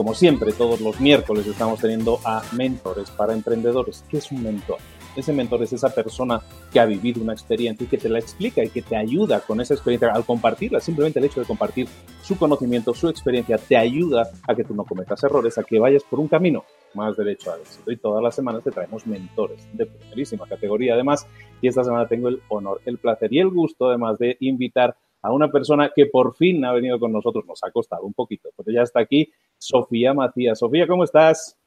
Como siempre, todos los miércoles estamos teniendo a mentores para emprendedores. ¿Qué es un mentor? Ese mentor es esa persona que ha vivido una experiencia y que te la explica y que te ayuda con esa experiencia al compartirla. Simplemente el hecho de compartir su conocimiento, su experiencia, te ayuda a que tú no cometas errores, a que vayas por un camino más derecho al éxito. Y todas las semanas te traemos mentores de primerísima categoría, además. Y esta semana tengo el honor, el placer y el gusto, además, de invitar a una persona que por fin ha venido con nosotros. Nos ha costado un poquito, pero ya está aquí, Sofía Macías. Sofía, ¿cómo estás?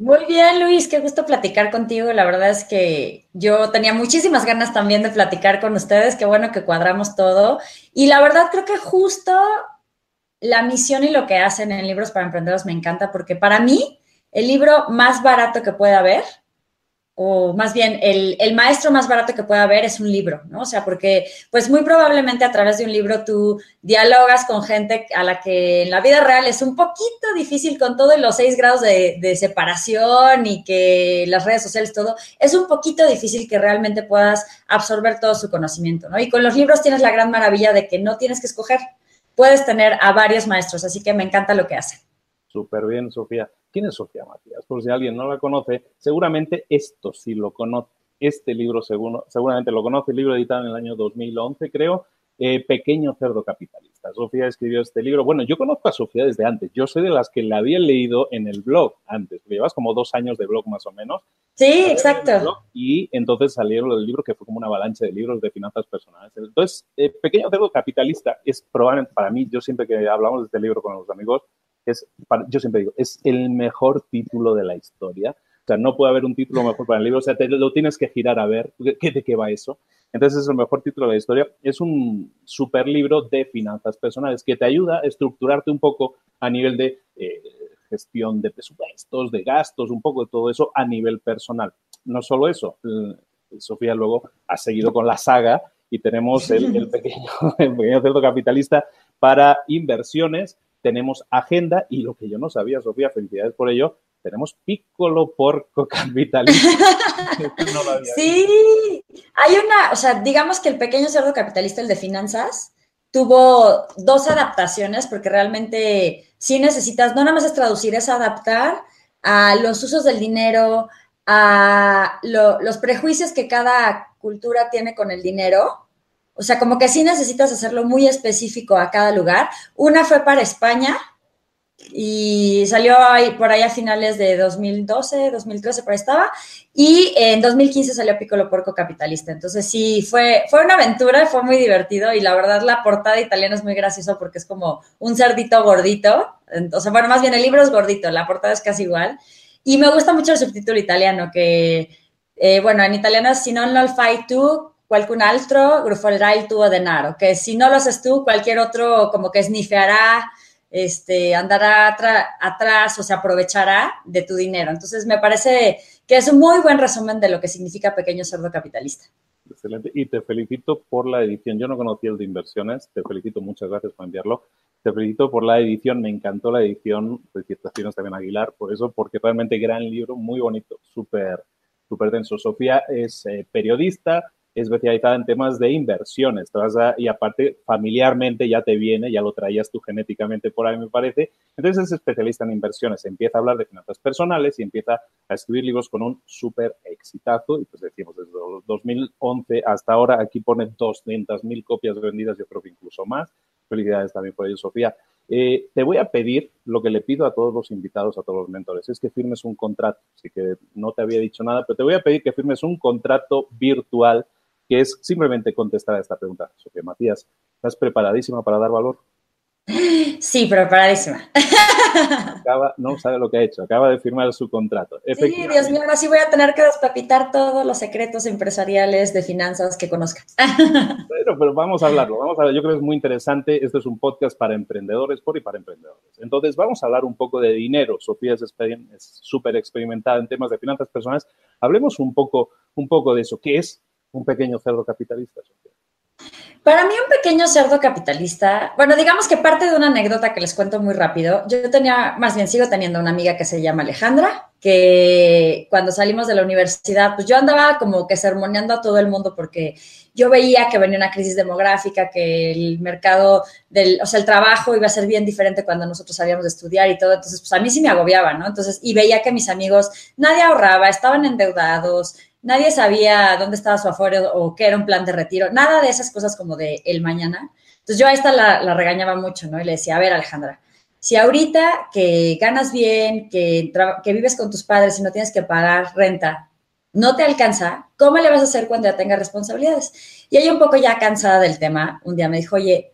Muy bien, Luis, qué gusto platicar contigo. La verdad es que yo tenía muchísimas ganas también de platicar con ustedes. Qué bueno que cuadramos todo. Y la verdad creo que justo la misión y lo que hacen en Libros para Emprendedores me encanta porque para mí el libro más barato que puede haber o más bien el, maestro más barato que pueda haber es un libro, ¿no? O sea, porque pues muy probablemente a través de un libro tú dialogas con gente a la que en la vida real es un poquito difícil con todos los seis grados de, de separación y que las redes sociales, todo, es un poquito difícil que realmente puedas absorber todo su conocimiento, ¿no? Y con los libros tienes la gran maravilla de que no tienes que escoger, puedes tener a varios maestros, así que me encanta lo que hacen. Súper bien, Sofía. ¿Quién es Sofía Matías? Por si alguien no la conoce, seguramente esto sí lo conoce. Este libro seguro, seguramente lo conoce, el libro editado en el año 2011, creo, eh, Pequeño Cerdo Capitalista. Sofía escribió este libro. Bueno, yo conozco a Sofía desde antes. Yo soy de las que la había leído en el blog antes. Llevas como dos años de blog más o menos. Sí, exacto. Y entonces salieron el libro que fue como una avalancha de libros de finanzas personales. Entonces, eh, Pequeño Cerdo Capitalista es probablemente para mí, yo siempre que hablamos de este libro con los amigos, es, yo siempre digo, es el mejor título de la historia. O sea, no puede haber un título mejor para el libro, o sea, te, lo tienes que girar a ver ¿qué, de qué va eso. Entonces es el mejor título de la historia. Es un super libro de finanzas personales que te ayuda a estructurarte un poco a nivel de eh, gestión de presupuestos, de gastos, un poco de todo eso a nivel personal. No solo eso, Sofía luego ha seguido con la saga y tenemos el, el pequeño, el pequeño cerdo capitalista para inversiones tenemos agenda y lo que yo no sabía, Sofía, felicidades por ello, tenemos Piccolo Porco Capitalista. sí, hay una, o sea, digamos que el pequeño cerdo capitalista, el de finanzas, tuvo dos adaptaciones porque realmente sí necesitas, no nada más es traducir, es adaptar a los usos del dinero, a los prejuicios que cada cultura tiene con el dinero o sea, como que sí necesitas hacerlo muy específico a cada lugar. Una fue para España y salió por ahí a finales de 2012, 2013, por ahí estaba, y en 2015 salió Piccolo Porco Capitalista. Entonces sí, fue, fue una aventura, fue muy divertido y la verdad la portada italiana es muy graciosa porque es como un cerdito gordito, o sea, bueno, más bien el libro es gordito, la portada es casi igual, y me gusta mucho el subtítulo italiano que, eh, bueno, en italiano es Si non lo fai tu, qualcun altro grufolerà il tuo denaro, que si no lo haces tú, cualquier otro como que snifeará este, andará atrás o se aprovechará de tu dinero. Entonces, me parece que es un muy buen resumen de lo que significa pequeño cerdo capitalista. Excelente. Y te felicito por la edición. Yo no conocía el de inversiones. Te felicito. Muchas gracias por enviarlo. Te felicito por la edición. Me encantó la edición. Felicitaciones también a Aguilar por eso, porque realmente gran libro, muy bonito, súper, súper denso. Sofía es eh, periodista, especializada en temas de inversiones. y aparte, familiarmente ya te viene, ya lo traías tú genéticamente por ahí, me parece. Entonces es especialista en inversiones. Empieza a hablar de finanzas personales y empieza a escribir libros con un súper exitazo. Y pues decimos, desde 2011 hasta ahora, aquí pone 200.000 copias vendidas, yo creo que incluso más. Felicidades también por ello, Sofía. Eh, te voy a pedir lo que le pido a todos los invitados, a todos los mentores, es que firmes un contrato. Así que no te había dicho nada, pero te voy a pedir que firmes un contrato virtual que es simplemente contestar a esta pregunta. Sofía Matías, ¿estás preparadísima para dar valor? Sí, preparadísima. Acaba, no sabe lo que ha hecho, acaba de firmar su contrato. Sí, Dios mío, ahora sí voy a tener que despapitar todos los secretos empresariales de finanzas que conozca. Bueno, pero vamos a hablarlo, vamos a Yo creo que es muy interesante. Esto es un podcast para emprendedores, por y para emprendedores. Entonces, vamos a hablar un poco de dinero. Sofía es súper experimentada en temas de finanzas personales. Hablemos un poco, un poco de eso. ¿Qué es un pequeño cerdo capitalista? Para mí un pequeño cerdo capitalista, bueno, digamos que parte de una anécdota que les cuento muy rápido. Yo tenía, más bien sigo teniendo una amiga que se llama Alejandra, que cuando salimos de la universidad, pues yo andaba como que sermoneando a todo el mundo porque yo veía que venía una crisis demográfica, que el mercado del, o sea, el trabajo iba a ser bien diferente cuando nosotros sabíamos de estudiar y todo. Entonces, pues a mí sí me agobiaba, ¿no? Entonces, y veía que mis amigos, nadie ahorraba, estaban endeudados, nadie sabía dónde estaba su aforo o qué era un plan de retiro, nada de esas cosas como de el mañana. Entonces yo a esta la, regañaba mucho, ¿no? Y le decía, a ver, Alejandra, si ahorita que ganas bien, que, que vives con tus padres y no tienes que pagar renta, no te alcanza, ¿cómo le vas a hacer cuando ya tengas responsabilidades? Y ella un poco ya cansada del tema, un día me dijo, oye,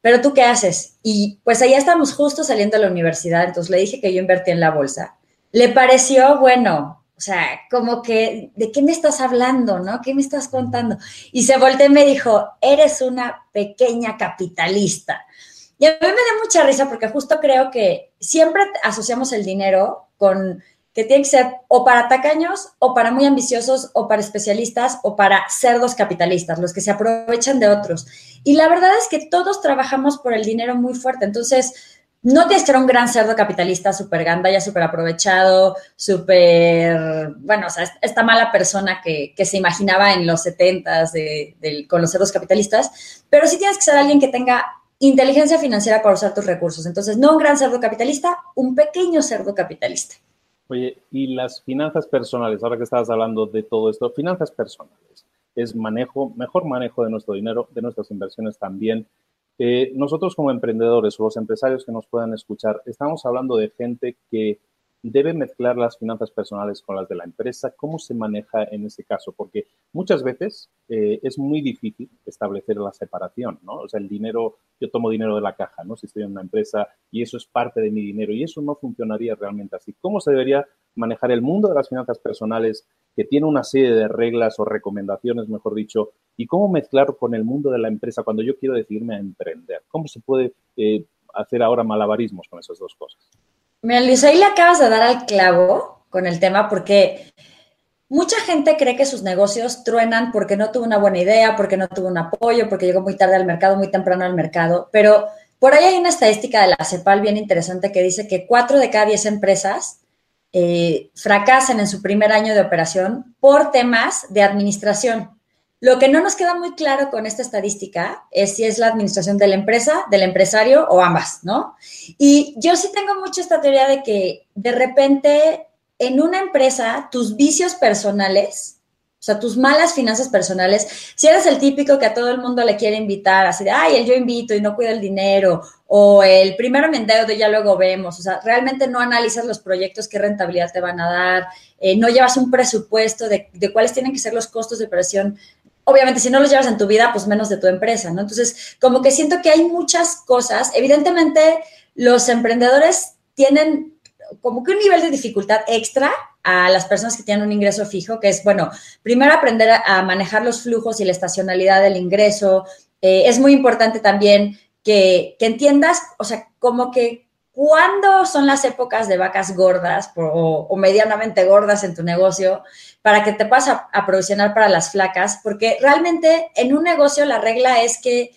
pero tú qué haces? Y pues allá estamos justo saliendo de la universidad, entonces le dije que yo invertí en la bolsa. Le pareció, bueno, o sea, como que, ¿de qué me estás hablando, no? ¿Qué me estás contando? Y se volteó y me dijo, eres una pequeña capitalista. Y a mí me da mucha risa porque justo creo que siempre asociamos el dinero con que tiene que ser o para tacaños, o para muy ambiciosos, o para especialistas, o para cerdos capitalistas, los que se aprovechan de otros. Y la verdad es que todos trabajamos por el dinero muy fuerte. Entonces, no tienes que ser un gran cerdo capitalista, súper ganda, ya súper aprovechado, súper, bueno, o sea, esta mala persona que, se imaginaba en los 70 de, con los cerdos capitalistas, pero sí tienes que ser alguien que tenga inteligencia financiera para usar tus recursos. Entonces, no un gran cerdo capitalista, un pequeño cerdo capitalista. Oye, y las finanzas personales, ahora que estabas hablando de todo esto, finanzas personales, es manejo, mejor manejo de nuestro dinero, de nuestras inversiones también, eh, nosotros como emprendedores o los empresarios que nos puedan escuchar, estamos hablando de gente que debe mezclar las finanzas personales con las de la empresa. ¿Cómo se maneja en ese caso? Porque muchas veces eh, es muy difícil establecer la separación, ¿no? O sea, el dinero, yo tomo dinero de la caja, ¿no? Si estoy en una empresa y eso es parte de mi dinero y eso no funcionaría realmente así. ¿Cómo se debería manejar el mundo de las finanzas personales que tiene una serie de reglas o recomendaciones, mejor dicho, y cómo mezclar con el mundo de la empresa cuando yo quiero decidirme a emprender? ¿Cómo se puede eh, hacer ahora malabarismos con esas dos cosas? Mira, Luis, ahí le acabas de dar al clavo con el tema porque mucha gente cree que sus negocios truenan porque no tuvo una buena idea, porque no tuvo un apoyo, porque llegó muy tarde al mercado, muy temprano al mercado, pero por ahí hay una estadística de la CEPAL bien interesante que dice que cuatro de cada diez empresas eh, fracasan en su primer año de operación por temas de administración. Lo que no nos queda muy claro con esta estadística es si es la administración de la empresa, del empresario o ambas, ¿no? Y yo sí tengo mucho esta teoría de que de repente en una empresa tus vicios personales O sea, tus malas finanzas personales, si eres el típico que a todo el mundo le quiere invitar, así de, ay, el yo invito y no cuido el dinero, o el primero me endeudo y ya luego vemos, o sea, realmente no analizas los proyectos, qué rentabilidad te van a dar, eh, no llevas un presupuesto de, de, cuáles tienen que ser los costos de operación. Obviamente, si no los llevas en tu vida, pues menos de tu empresa, ¿no? Entonces, como que siento que hay muchas cosas. Evidentemente, los emprendedores tienen como que un nivel de dificultad extra a las personas que tienen un ingreso fijo, que es, bueno, primero aprender a, manejar los flujos y la estacionalidad del ingreso. Eh, es muy importante también que, entiendas, o sea, como que cuándo son las épocas de vacas gordas o, medianamente gordas en tu negocio para que te puedas aprovisionar para las flacas, porque realmente en un negocio la regla es que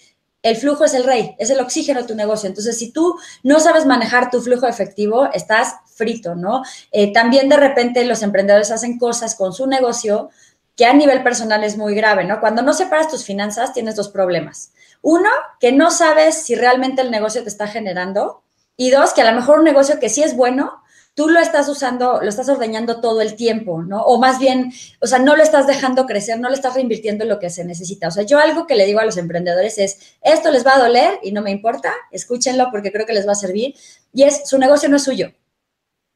el flujo es el rey, es el oxígeno de tu negocio. Entonces, si tú no sabes manejar tu flujo efectivo, estás frito, ¿no? Eh, también de repente los emprendedores hacen cosas con su negocio que a nivel personal es muy grave, ¿no? Cuando no separas tus finanzas, tienes dos problemas. Uno, que no sabes si realmente el negocio te está generando. Y dos, que a lo mejor un negocio que sí es bueno, tú lo estás usando, lo estás ordeñando todo el tiempo, ¿no? O más bien, o sea, no lo estás dejando crecer, no le estás reinvirtiendo en lo que se necesita. O sea, yo algo que le digo a los emprendedores es, esto les va a doler y no me importa, escúchenlo porque creo que les va a servir. Y es, su negocio no es suyo.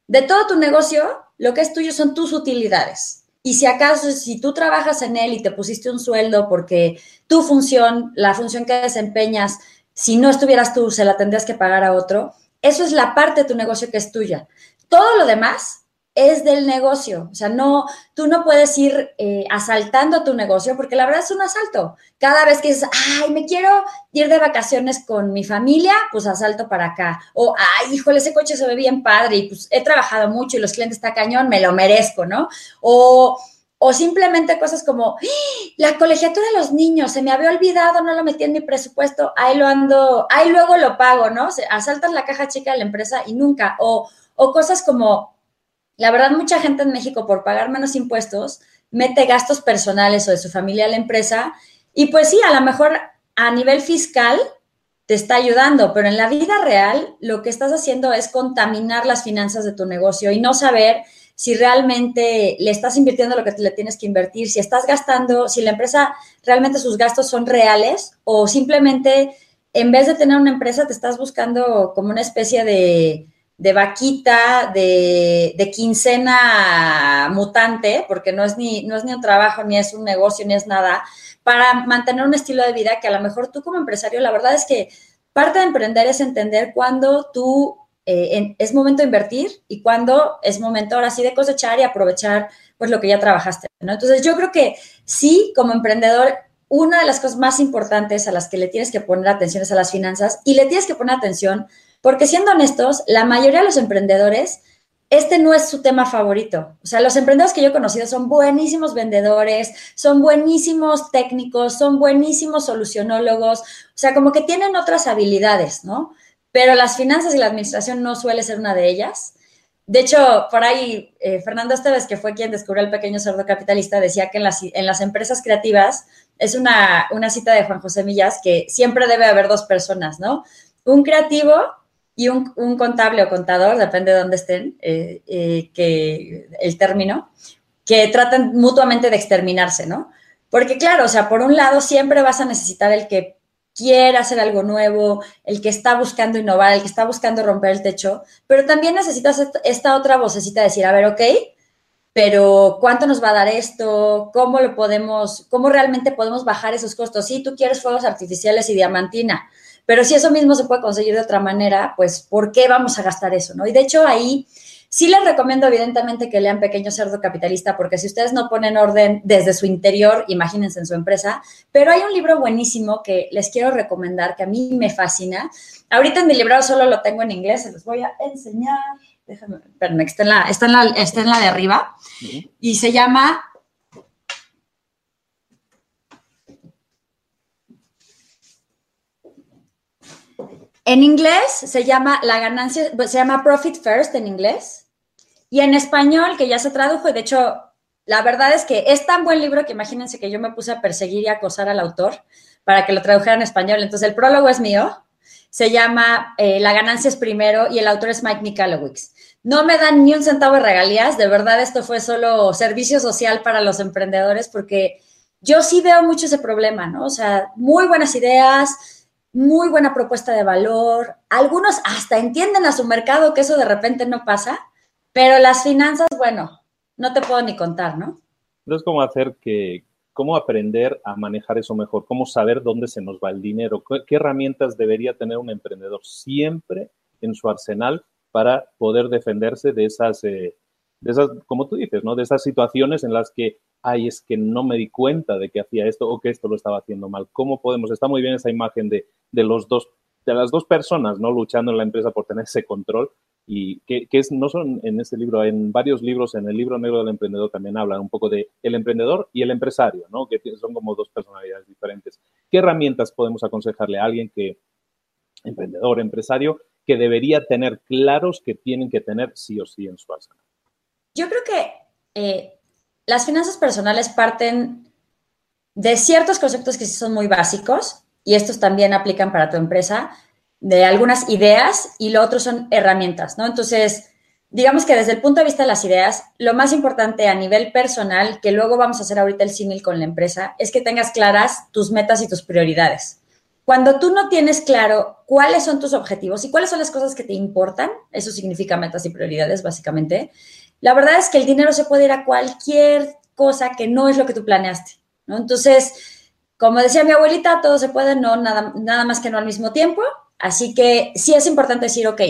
De todo tu negocio, lo que es tuyo son tus utilidades. Y si acaso, si tú trabajas en él y te pusiste un sueldo porque tu función, la función que desempeñas, si no estuvieras tú, se la tendrías que pagar a otro, eso es la parte de tu negocio que es tuya. Todo lo demás es del negocio. O sea, no, tú no puedes ir eh, asaltando tu negocio porque la verdad es un asalto. Cada vez que dices, ay, me quiero ir de vacaciones con mi familia, pues asalto para acá. O, ay, híjole, ese coche se ve bien padre y pues he trabajado mucho y los clientes está cañón, me lo merezco, ¿no? O, o simplemente cosas como, ¡Ah! la colegiatura de los niños, se me había olvidado, no lo metí en mi presupuesto, ahí lo ando, ahí luego lo pago, ¿no? asaltas la caja chica de la empresa y nunca. O, o cosas como, la verdad, mucha gente en México por pagar menos impuestos mete gastos personales o de su familia a la empresa y pues sí, a lo mejor a nivel fiscal te está ayudando, pero en la vida real lo que estás haciendo es contaminar las finanzas de tu negocio y no saber si realmente le estás invirtiendo lo que le tienes que invertir, si estás gastando, si la empresa realmente sus gastos son reales o simplemente en vez de tener una empresa te estás buscando como una especie de, de vaquita, de, quincena mutante, porque no es, ni, no es ni un trabajo, ni es un negocio, ni es nada, para mantener un estilo de vida que a lo mejor tú como empresario, la verdad es que parte de emprender es entender cuándo tú eh, es momento de invertir y cuándo es momento ahora sí de cosechar y aprovechar pues lo que ya trabajaste. Entonces yo creo que sí, como emprendedor, una de las cosas más importantes a las que le tienes que poner atención es a las finanzas y le tienes que poner atención porque siendo honestos, la mayoría de los emprendedores, este no es su tema favorito. O sea, los emprendedores que yo he conocido son buenísimos vendedores, son buenísimos técnicos, son buenísimos solucionólogos, o sea, como que tienen otras habilidades, ¿no? Pero las finanzas y la administración no suele ser una de ellas. De hecho, por ahí, eh, Fernando Esteves, que fue quien descubrió el pequeño cerdo capitalista, decía que en las, en las empresas creativas es una, una cita de Juan José Millas que siempre debe haber dos personas, ¿no? Un creativo y un, contable o contador, depende de dónde estén, eh, eh, que el término, que tratan mutuamente de exterminarse, ¿no? Porque claro, o sea, por un lado siempre vas a necesitar el que quiere hacer algo nuevo, el que está buscando innovar, el que está buscando romper el techo, pero también necesitas esta otra vocecita de decir, a ver, ok, pero ¿cuánto nos va a dar esto? ¿Cómo lo podemos, cómo realmente podemos bajar esos costos? Sí, tú quieres fuegos artificiales y diamantina, pero si eso mismo se puede conseguir de otra manera, pues ¿por qué vamos a gastar eso? ¿no? Y de hecho ahí sí les recomiendo evidentemente que lean Pequeño Cerdo Capitalista, porque si ustedes no ponen orden desde su interior, imagínense en su empresa, pero hay un libro buenísimo que les quiero recomendar, que a mí me fascina. Ahorita en mi libro solo lo tengo en inglés, se los voy a enseñar. Déjame, espérenme, está en la, está en la, está en la de arriba. Y se llama En inglés se llama la ganancia, se llama Profit First en inglés. Y en español, que ya se tradujo, y de hecho, la verdad es que es tan buen libro que imagínense que yo me puse a perseguir y acosar al autor para que lo tradujera en español. Entonces, el prólogo es mío. Se llama eh, La ganancia es primero y el autor es Mike Michalowicz. No me dan ni un centavo de regalías, de verdad esto fue solo servicio social para los emprendedores porque yo sí veo mucho ese problema, ¿no? O sea, muy buenas ideas, muy buena propuesta de valor, algunos hasta entienden a su mercado que eso de repente no pasa, pero las finanzas, bueno, no te puedo ni contar, ¿no? Pero es como hacer que, cómo aprender a manejar eso mejor, cómo saber dónde se nos va el dinero, qué herramientas debería tener un emprendedor siempre en su arsenal para poder defenderse de esas, eh, de esas, como tú dices, ¿no? De esas situaciones en las que, ay, es que no me di cuenta de que hacía esto o que esto lo estaba haciendo mal. ¿Cómo podemos? Está muy bien esa imagen de, de los dos, de las dos personas, ¿no? Luchando en la empresa por tener ese control y que, es, no son en este libro, en varios libros, en el libro negro del emprendedor también hablan un poco de el emprendedor y el empresario, ¿no? Que son como dos personalidades diferentes. ¿Qué herramientas podemos aconsejarle a alguien que, emprendedor, empresario, que debería tener claros que tienen que tener sí o sí en su arsenal? Yo creo que eh, las finanzas personales parten de ciertos conceptos que sí son muy básicos y estos también aplican para tu empresa, de algunas ideas y lo otro son herramientas, ¿no? Entonces, digamos que desde el punto de vista de las ideas, lo más importante a nivel personal, que luego vamos a hacer ahorita el símil con la empresa, es que tengas claras tus metas y tus prioridades. Cuando tú no tienes claro cuáles son tus objetivos y cuáles son las cosas que te importan, eso significa metas y prioridades, básicamente, la verdad es que el dinero se puede ir a cualquier cosa que no es lo que tú planeaste, ¿no? Entonces, como decía mi abuelita, todo se puede, no nada, nada más que no al mismo tiempo. Así que sí es importante decir, ok,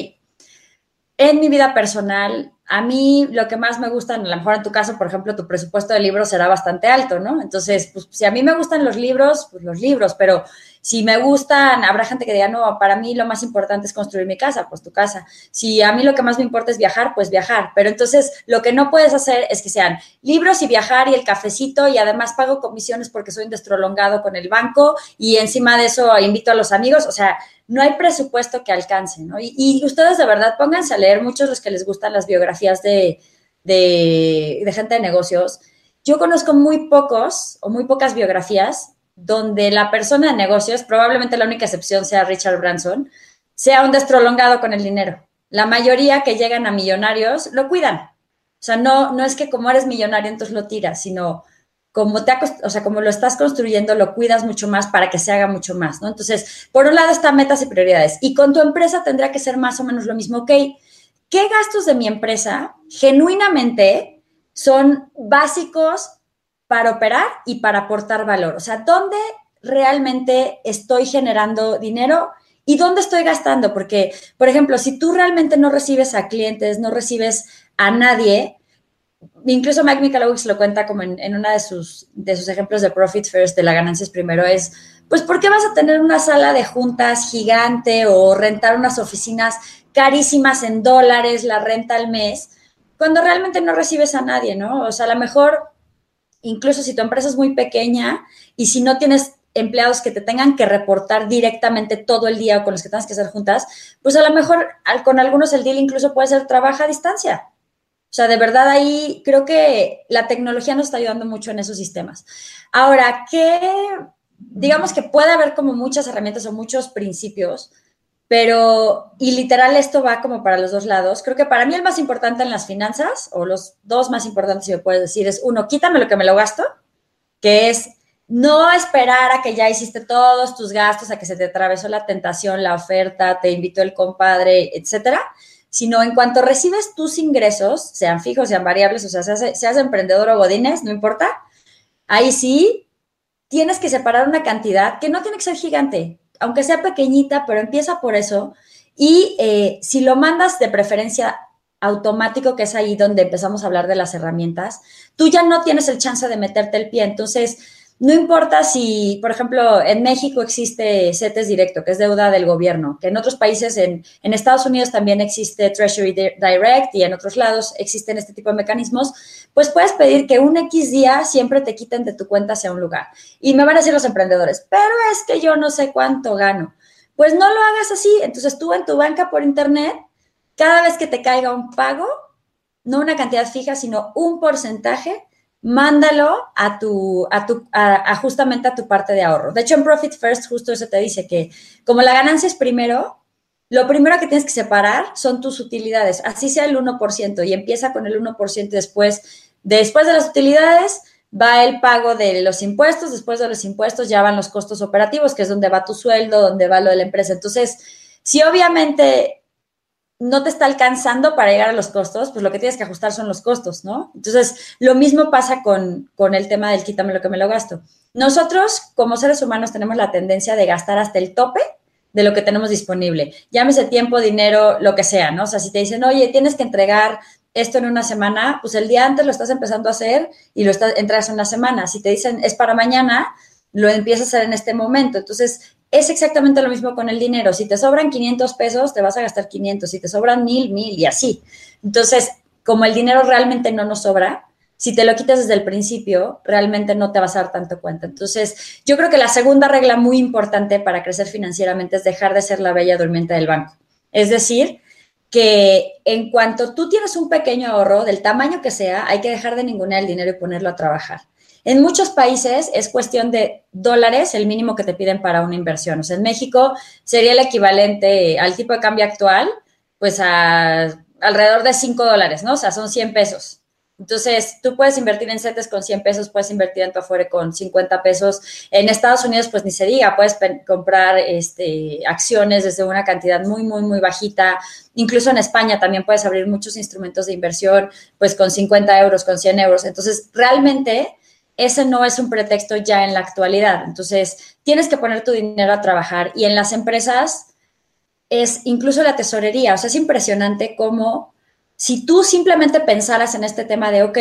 en mi vida personal, a mí lo que más me gusta, a lo mejor en tu caso, por ejemplo, tu presupuesto de libros será bastante alto, ¿no? Entonces, pues si a mí me gustan los libros, pues los libros, pero si me gustan, habrá gente que diga, no, para mí lo más importante es construir mi casa, pues tu casa. Si a mí lo que más me importa es viajar, pues viajar. Pero entonces lo que no puedes hacer es que sean libros y viajar y el cafecito y además pago comisiones porque soy un destrolongado con el banco y encima de eso invito a los amigos. O sea, no hay presupuesto que alcance, ¿no? Y, ustedes de verdad pónganse a leer muchos los que les gustan las biografías de, de, de gente de negocios. Yo conozco muy pocos o muy pocas biografías donde la persona de negocios, probablemente la única excepción sea Richard Branson, sea un destrolongado con el dinero. La mayoría que llegan a millonarios lo cuidan. O sea, no, no es que como eres millonario entonces lo tiras, sino como, te o sea, como lo estás construyendo, lo cuidas mucho más para que se haga mucho más, ¿no? Entonces, por un lado están metas y prioridades. Y con tu empresa tendrá que ser más o menos lo mismo. Ok, ¿qué gastos de mi empresa genuinamente son básicos para operar y para aportar valor. O sea, ¿dónde realmente estoy generando dinero y dónde estoy gastando? Porque, por ejemplo, si tú realmente no recibes a clientes, no recibes a nadie, incluso Mike Michalowicz lo cuenta como en, uno de sus, de sus ejemplos de Profit First, de la ganancias primero, es, pues, ¿por qué vas a tener una sala de juntas gigante o rentar unas oficinas carísimas en dólares, la renta al mes, cuando realmente no recibes a nadie, ¿no? O sea, a lo mejor incluso si tu empresa es muy pequeña y si no tienes empleados que te tengan que reportar directamente todo el día o con los que tengas que hacer juntas, pues a lo mejor con algunos el deal incluso puede ser trabaja a distancia. O sea, de verdad ahí creo que la tecnología nos está ayudando mucho en esos sistemas. Ahora, que digamos que puede haber como muchas herramientas o muchos principios pero, y literal, esto va como para los dos lados. Creo que para mí el más importante en las finanzas, o los dos más importantes, si me puedes decir, es uno, quítame lo que me lo gasto, que es no esperar a que ya hiciste todos tus gastos, a que se te atravesó la tentación, la oferta, te invitó el compadre, etcétera, sino en cuanto recibes tus ingresos, sean fijos, sean variables, o sea, seas, seas emprendedor o godines, no importa, ahí sí tienes que separar una cantidad que no tiene que ser gigante, aunque sea pequeñita, pero empieza por eso. Y eh, si lo mandas de preferencia automático, que es ahí donde empezamos a hablar de las herramientas, tú ya no tienes el chance de meterte el pie. Entonces, no importa si, por ejemplo, en México existe CETES directo, que es deuda del gobierno, que en otros países, en, en, Estados Unidos también existe Treasury Direct y en otros lados existen este tipo de mecanismos, pues puedes pedir que un X día siempre te quiten de tu cuenta hacia un lugar. Y me van a decir los emprendedores, pero es que yo no sé cuánto gano. Pues no lo hagas así. Entonces tú en tu banca por internet, cada vez que te caiga un pago, no una cantidad fija, sino un porcentaje, mándalo a tu, a tu, a, justamente a tu parte de ahorro. De hecho, en Profit First, justo eso te dice que como la ganancia es primero, lo primero que tienes que separar son tus utilidades, así sea el 1%, y empieza con el 1% después, después de las utilidades, va el pago de los impuestos, después de los impuestos ya van los costos operativos, que es donde va tu sueldo, donde va lo de la empresa. Entonces, si obviamente no te está alcanzando para llegar a los costos, pues lo que tienes que ajustar son los costos, ¿no? Entonces, lo mismo pasa con, con el tema del quítame lo que me lo gasto. Nosotros, como seres humanos, tenemos la tendencia de gastar hasta el tope de lo que tenemos disponible. Llámese tiempo, dinero, lo que sea, ¿no? O sea, si te dicen, oye, tienes que entregar esto en una semana, pues el día antes lo estás empezando a hacer y lo estás, entras en una semana. Si te dicen es para mañana, lo empiezas a hacer en este momento. Entonces, es exactamente lo mismo con el dinero. Si te sobran 500 pesos, te vas a gastar 500. Si te sobran mil, mil y así. Entonces, como el dinero realmente no nos sobra, si te lo quitas desde el principio, realmente no te vas a dar tanto cuenta. Entonces, yo creo que la segunda regla muy importante para crecer financieramente es dejar de ser la bella durmiente del banco. Es decir, que en cuanto tú tienes un pequeño ahorro, del tamaño que sea, hay que dejar de ningunear el dinero y ponerlo a trabajar. En muchos países es cuestión de dólares el mínimo que te piden para una inversión. O sea, en México sería el equivalente al tipo de cambio actual, pues a alrededor de 5 dólares, ¿no? O sea, son 100 pesos. Entonces, tú puedes invertir en CETES con 100 pesos, puedes invertir en tu afuera con 50 pesos. En Estados Unidos, pues ni se diga, puedes comprar este, acciones desde una cantidad muy, muy, muy bajita. Incluso en España también puedes abrir muchos instrumentos de inversión, pues con 50 euros, con 100 euros. Entonces, realmente ese no es un pretexto ya en la actualidad. Entonces, tienes que poner tu dinero a trabajar y en las empresas es incluso la tesorería. O sea, es impresionante cómo si tú simplemente pensaras en este tema de, ok,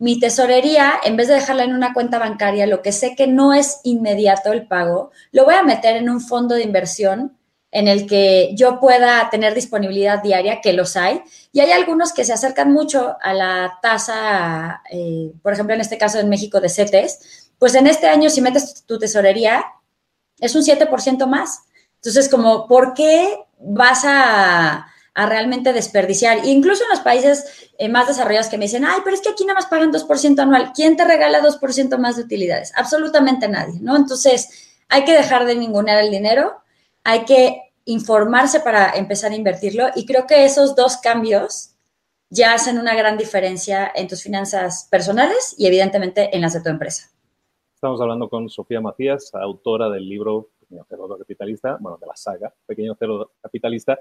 mi tesorería, en vez de dejarla en una cuenta bancaria, lo que sé que no es inmediato el pago, lo voy a meter en un fondo de inversión en el que yo pueda tener disponibilidad diaria, que los hay, y hay algunos que se acercan mucho a la tasa, eh, por ejemplo, en este caso en México de CETES, pues en este año si metes tu tesorería, es un 7% más. Entonces, como, ¿por qué vas a a realmente desperdiciar. Incluso en los países eh, más desarrollados que me dicen, ay, pero es que aquí nada más pagan 2% anual. ¿Quién te regala 2% más de utilidades? Absolutamente nadie, ¿no? Entonces, hay que dejar de ningunear el dinero, hay que informarse para empezar a invertirlo y creo que esos dos cambios ya hacen una gran diferencia en tus finanzas personales y evidentemente en las de tu empresa. Estamos hablando con Sofía Macías, autora del libro Pequeño Cerdo Capitalista, bueno, de la saga Pequeño Cerdo Capitalista,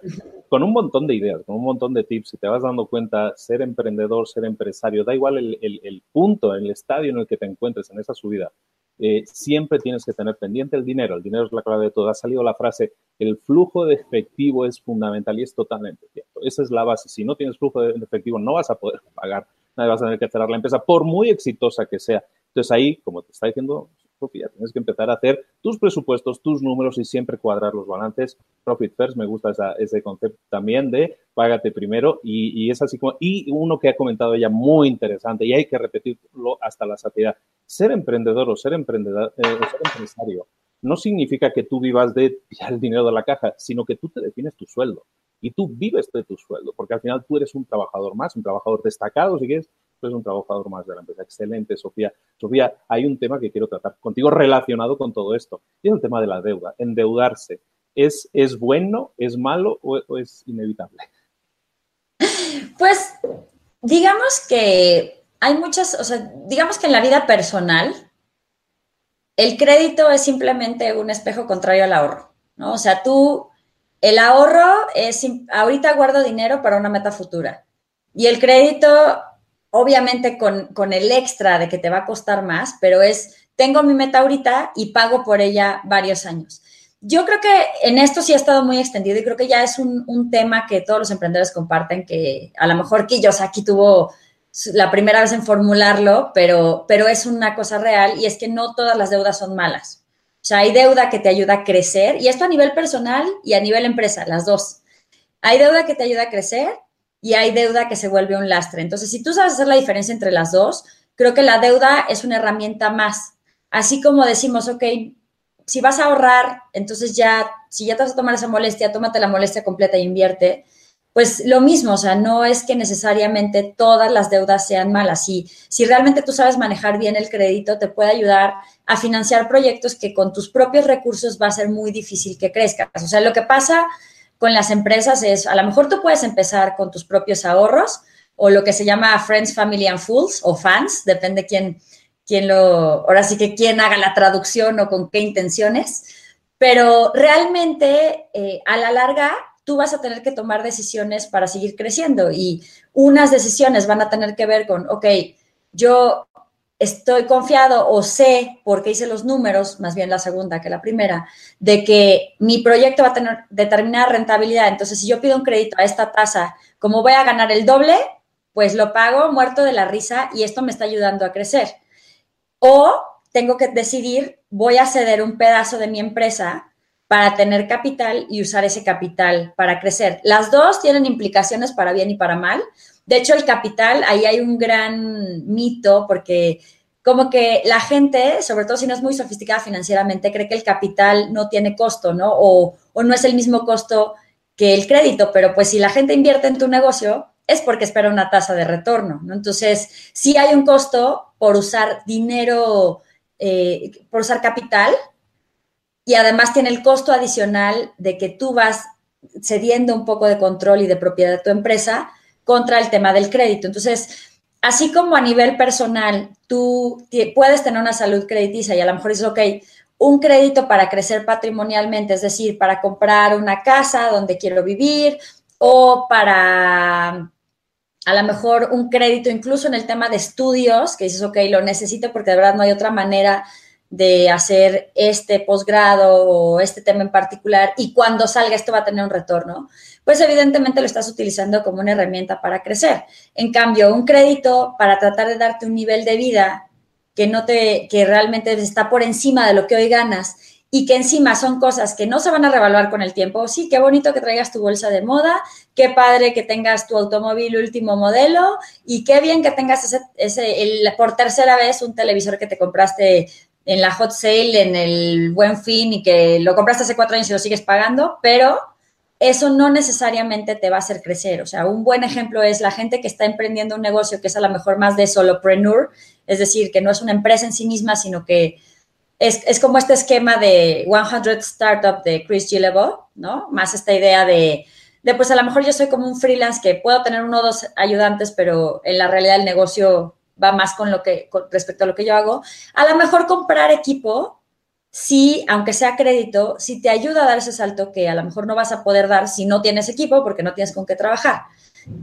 con un montón de ideas, con un montón de tips. Si te vas dando cuenta, ser emprendedor, ser empresario, da igual el, el, el punto, el estadio en el que te encuentres en esa subida, eh, siempre tienes que tener pendiente el dinero. El dinero es la clave de todo. Ha salido la frase, el flujo de efectivo es fundamental y es totalmente cierto. Esa es la base. Si no tienes flujo de efectivo, no vas a poder pagar, nadie vas a tener que cerrar la empresa, por muy exitosa que sea. Entonces ahí, como te está diciendo Sofía, tienes que empezar a hacer tus presupuestos, tus números y siempre cuadrar los balances. Profit First, me gusta ese concepto también de págate primero y, es así como, y uno que ha comentado ella muy interesante y hay que repetirlo hasta la saciedad. Ser emprendedor o ser, emprendedor, eh, ser empresario no significa que tú vivas de el dinero de la caja, sino que tú te defines tu sueldo y tú vives de tu sueldo, porque al final tú eres un trabajador más, un trabajador destacado, si quieres, es un trabajador más de la empresa. Excelente, Sofía. Sofía, hay un tema que quiero tratar contigo relacionado con todo esto. Y es el tema de la deuda. Endeudarse. ¿Es, es bueno, es malo o, es inevitable? Pues digamos que hay muchas, o sea, digamos que en la vida personal, el crédito es simplemente un espejo contrario al ahorro, ¿no? O sea, tú, el ahorro es, ahorita guardo dinero para una meta futura. Y el crédito obviamente con, el extra de que te va a costar más, pero es, tengo mi meta ahorita y pago por ella varios años. Yo creo que en esto sí ha estado muy extendido y creo que ya es un, tema que todos los emprendedores comparten, que a lo mejor aquí tuvo la primera vez en formularlo, pero, pero es una cosa real y es que no todas las deudas son malas. O sea, hay deuda que te ayuda a crecer y esto a nivel personal y a nivel empresa, las dos. Hay deuda que te ayuda a crecer y hay deuda que se vuelve un lastre. Entonces, si tú sabes hacer la diferencia entre las dos, creo que la deuda es una herramienta más. Así como decimos, ok, si vas a ahorrar, entonces ya, si ya te vas a tomar esa molestia, tómate la molestia completa e invierte. pues lo mismo, o sea, no es que necesariamente todas las deudas sean malas. Si, si realmente tú sabes manejar bien el crédito, te puede ayudar a financiar proyectos que con tus propios recursos va a ser muy difícil que crezcas. O sea, lo que pasa con las empresas es, a lo mejor tú puedes empezar con tus propios ahorros o lo que se llama Friends, Family and Fools o fans, depende quién, quién lo, ahora sí que quién haga la traducción o con qué intenciones, pero realmente eh, a la larga tú vas a tener que tomar decisiones para seguir creciendo y unas decisiones van a tener que ver con, ok, yo estoy confiado o sé, porque hice los números, más bien la segunda que la primera, de que mi proyecto va a tener determinada rentabilidad. Entonces, si yo pido un crédito a esta tasa, como voy a ganar el doble, pues lo pago muerto de la risa y esto me está ayudando a crecer. O tengo que decidir, voy a ceder un pedazo de mi empresa para tener capital y usar ese capital para crecer. Las dos tienen implicaciones para bien y para mal. De hecho, el capital, ahí hay un gran mito porque como que la gente, sobre todo si no es muy sofisticada financieramente, cree que el capital no tiene costo, ¿no? O, o no es el mismo costo que el crédito, pero pues si la gente invierte en tu negocio es porque espera una tasa de retorno, ¿no? Entonces, sí hay un costo por usar dinero, eh, por usar capital, y además tiene el costo adicional de que tú vas cediendo un poco de control y de propiedad de tu empresa contra el tema del crédito. Entonces, así como a nivel personal, tú puedes tener una salud crediticia y a lo mejor dices, ok, un crédito para crecer patrimonialmente, es decir, para comprar una casa donde quiero vivir o para a lo mejor un crédito incluso en el tema de estudios, que dices, ok, lo necesito porque de verdad no hay otra manera de hacer este posgrado o este tema en particular y cuando salga esto va a tener un retorno, pues evidentemente lo estás utilizando como una herramienta para crecer. En cambio, un crédito para tratar de darte un nivel de vida que no te que realmente está por encima de lo que hoy ganas y que encima son cosas que no se van a revaluar con el tiempo. Sí, qué bonito que traigas tu bolsa de moda, qué padre que tengas tu automóvil último modelo y qué bien que tengas ese, ese por tercera vez un televisor que te compraste en la hot sale, en el buen fin y que lo compraste hace cuatro años y lo sigues pagando, pero eso no necesariamente te va a hacer crecer. O sea, un buen ejemplo es la gente que está emprendiendo un negocio que es a lo mejor más de solopreneur, es decir, que no es una empresa en sí misma, sino que es, como este esquema de 100 Startup de Chris Gillebo, ¿no? Más esta idea de, de, pues a lo mejor yo soy como un freelance que puedo tener uno o dos ayudantes, pero en la realidad el negocio va más con lo que, respecto a lo que yo hago. A lo mejor comprar equipo, sí, aunque sea crédito, sí te ayuda a dar ese salto que a lo mejor no vas a poder dar si no tienes equipo porque no tienes con qué trabajar.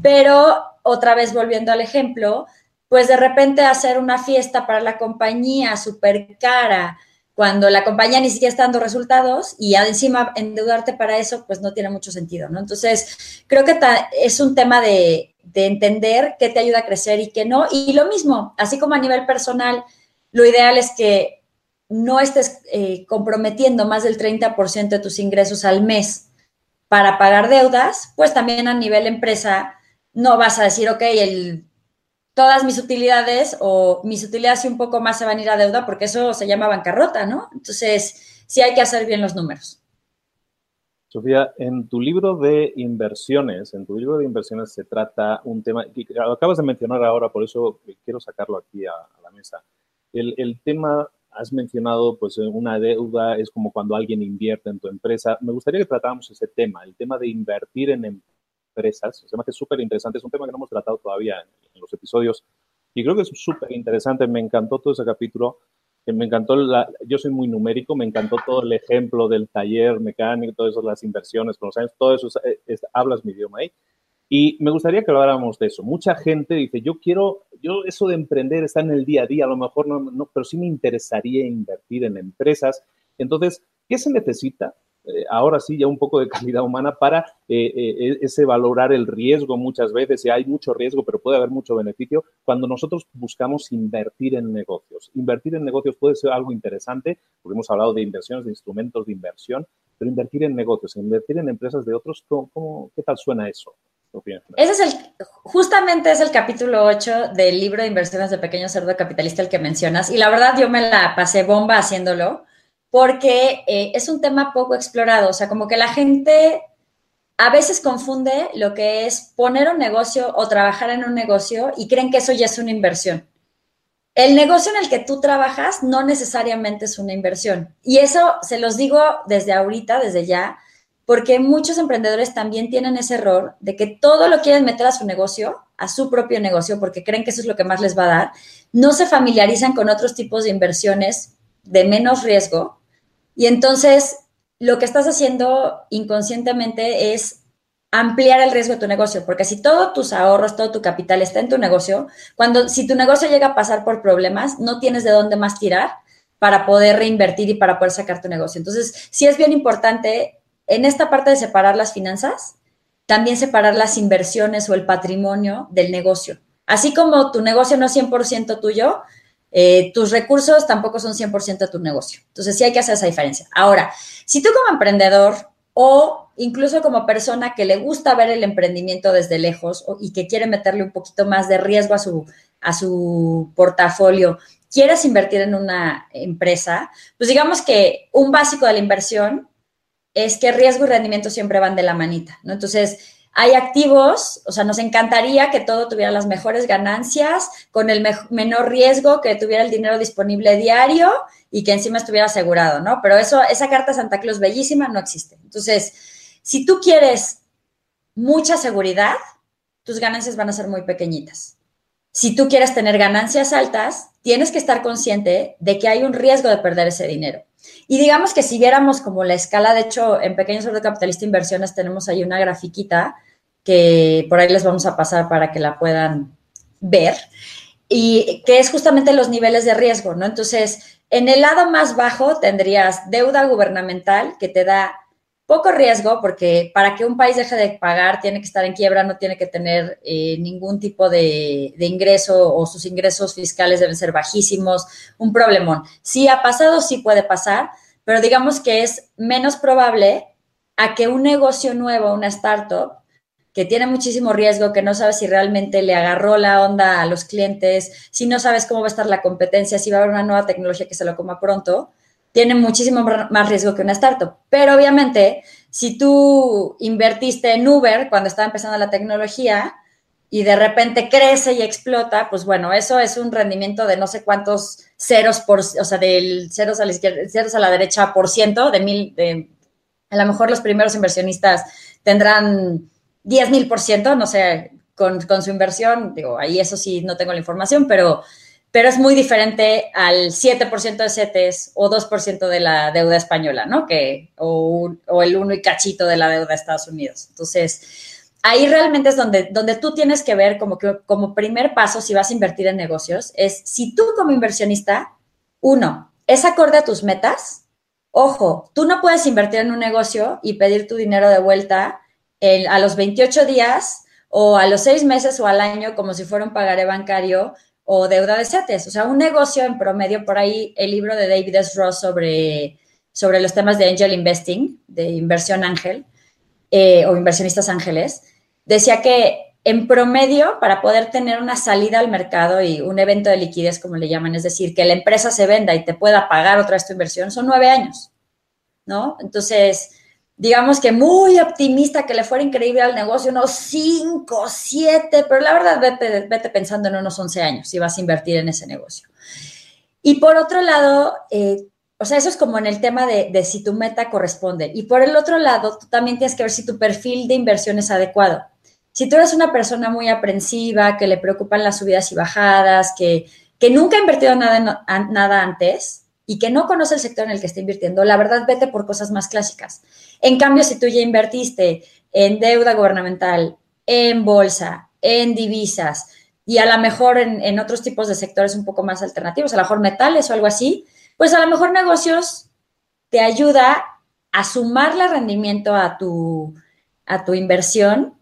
Pero otra vez volviendo al ejemplo, pues de repente hacer una fiesta para la compañía súper cara, cuando la compañía ni siquiera está dando resultados y encima endeudarte para eso, pues no tiene mucho sentido, ¿no? Entonces, creo que es un tema de, de entender qué te ayuda a crecer y qué no. Y lo mismo, así como a nivel personal, lo ideal es que no estés eh, comprometiendo más del 30% de tus ingresos al mes para pagar deudas, pues también a nivel empresa no vas a decir, ok, el, todas mis utilidades o mis utilidades y un poco más se van a ir a deuda porque eso se llama bancarrota, ¿no? Entonces, sí hay que hacer bien los números. Sofía, en tu libro de inversiones, en tu libro de inversiones se trata un tema que acabas de mencionar ahora, por eso quiero sacarlo aquí a, la mesa. El, tema, has mencionado, pues una deuda es como cuando alguien invierte en tu empresa. Me gustaría que tratáramos ese tema, el tema de invertir en empresas. Un tema que es súper interesante, es un tema que no hemos tratado todavía en los episodios y creo que es súper interesante. Me encantó todo ese capítulo me encantó, la, yo soy muy numérico, me encantó todo el ejemplo del taller mecánico, todo eso, las inversiones con los años, todo eso, hablas mi idioma ahí. Y me gustaría que habláramos de eso. Mucha gente dice, yo quiero, yo eso de emprender está en el día a día, a lo mejor no, no pero sí me interesaría invertir en empresas. Entonces, ¿qué se necesita? Eh, ahora sí ya un poco de calidad humana para eh, eh, ese valorar el riesgo muchas veces, hay mucho riesgo, pero puede haber mucho beneficio, cuando nosotros buscamos invertir en negocios. Invertir en negocios puede ser algo interesante, porque hemos hablado de inversiones, de instrumentos de inversión, pero invertir en negocios, invertir en empresas de otros, ¿cómo, qué tal suena eso? Ese es el, justamente es el capítulo 8 del libro de inversiones de Pequeño Cerdo Capitalista el que mencionas. Y la verdad yo me la pasé bomba haciéndolo porque eh, es un tema poco explorado, o sea, como que la gente a veces confunde lo que es poner un negocio o trabajar en un negocio y creen que eso ya es una inversión. El negocio en el que tú trabajas no necesariamente es una inversión. Y eso se los digo desde ahorita, desde ya, porque muchos emprendedores también tienen ese error de que todo lo quieren meter a su negocio, a su propio negocio, porque creen que eso es lo que más les va a dar. No se familiarizan con otros tipos de inversiones de menos riesgo. Y entonces lo que estás haciendo inconscientemente es ampliar el riesgo de tu negocio, porque si todos tus ahorros, todo tu capital está en tu negocio, cuando si tu negocio llega a pasar por problemas, no tienes de dónde más tirar para poder reinvertir y para poder sacar tu negocio. Entonces, sí es bien importante en esta parte de separar las finanzas, también separar las inversiones o el patrimonio del negocio. Así como tu negocio no es 100% tuyo, eh, tus recursos tampoco son 100% de tu negocio. Entonces sí hay que hacer esa diferencia. Ahora, si tú como emprendedor o incluso como persona que le gusta ver el emprendimiento desde lejos y que quiere meterle un poquito más de riesgo a su, a su portafolio, quieres invertir en una empresa, pues digamos que un básico de la inversión es que riesgo y rendimiento siempre van de la manita, ¿no? Entonces, hay activos, o sea, nos encantaría que todo tuviera las mejores ganancias, con el menor riesgo, que tuviera el dinero disponible diario y que encima estuviera asegurado, ¿no? Pero eso, esa carta Santa Claus bellísima no existe. Entonces, si tú quieres mucha seguridad, tus ganancias van a ser muy pequeñitas. Si tú quieres tener ganancias altas, tienes que estar consciente de que hay un riesgo de perder ese dinero. Y digamos que si viéramos como la escala, de hecho, en Pequeño Sordo Capitalista Inversiones tenemos ahí una grafiquita que por ahí les vamos a pasar para que la puedan ver, y que es justamente los niveles de riesgo, ¿no? Entonces, en el lado más bajo tendrías deuda gubernamental que te da poco riesgo porque para que un país deje de pagar tiene que estar en quiebra, no tiene que tener eh, ningún tipo de, de, ingreso o sus ingresos fiscales deben ser bajísimos, un problemón. Sí ha pasado, sí puede pasar, pero digamos que es menos probable a que un negocio nuevo, una startup, que tiene muchísimo riesgo, que no sabes si realmente le agarró la onda a los clientes, si no sabes cómo va a estar la competencia, si va a haber una nueva tecnología que se lo coma pronto, tiene muchísimo más riesgo que una startup. Pero obviamente, si tú invertiste en Uber cuando estaba empezando la tecnología y de repente crece y explota, pues bueno, eso es un rendimiento de no sé cuántos ceros por, o sea, del ceros a la izquierda, ceros a la derecha por ciento, de mil, de, a lo mejor los primeros inversionistas tendrán 10 mil por ciento, no sé, con, su inversión, digo, ahí eso sí no tengo la información, pero, pero es muy diferente al 7% de CETES o 2% de la deuda española, ¿no? Que, o, el 1 y cachito de la deuda de Estados Unidos. Entonces, ahí realmente es donde, donde tú tienes que ver como que como primer paso si vas a invertir en negocios, es si tú como inversionista, uno, es acorde a tus metas. Ojo, tú no puedes invertir en un negocio y pedir tu dinero de vuelta a los 28 días o a los seis meses o al año como si fuera un pagaré bancario o deuda de CETES. O sea, un negocio en promedio, por ahí el libro de David S. Ross sobre, sobre los temas de angel investing, de inversión ángel eh, o inversionistas ángeles, decía que en promedio, para poder tener una salida al mercado y un evento de liquidez, como le llaman, es decir, que la empresa se venda y te pueda pagar otra vez tu inversión, son nueve años, ¿no? Entonces, digamos que muy optimista, que le fuera increíble al negocio, unos 5, 7, pero la verdad, vete, pensando en unos 11 años si vas a invertir en ese negocio. Y por otro lado, eh, o sea, eso es como en el tema de, de, si tu meta corresponde. Y por el otro lado, tú también tienes que ver si tu perfil de inversión es adecuado. Si tú eres una persona muy aprensiva, que le preocupan las subidas y bajadas, que, que nunca ha invertido nada, nada antes, y que no conoce el sector en el que está invirtiendo, la verdad vete por cosas más clásicas. En cambio, si tú ya invertiste en deuda gubernamental, en bolsa, en divisas y a lo mejor en, otros tipos de sectores un poco más alternativos, a lo mejor metales o algo así, pues a lo mejor negocios te ayuda a sumarle rendimiento a tu, a tu inversión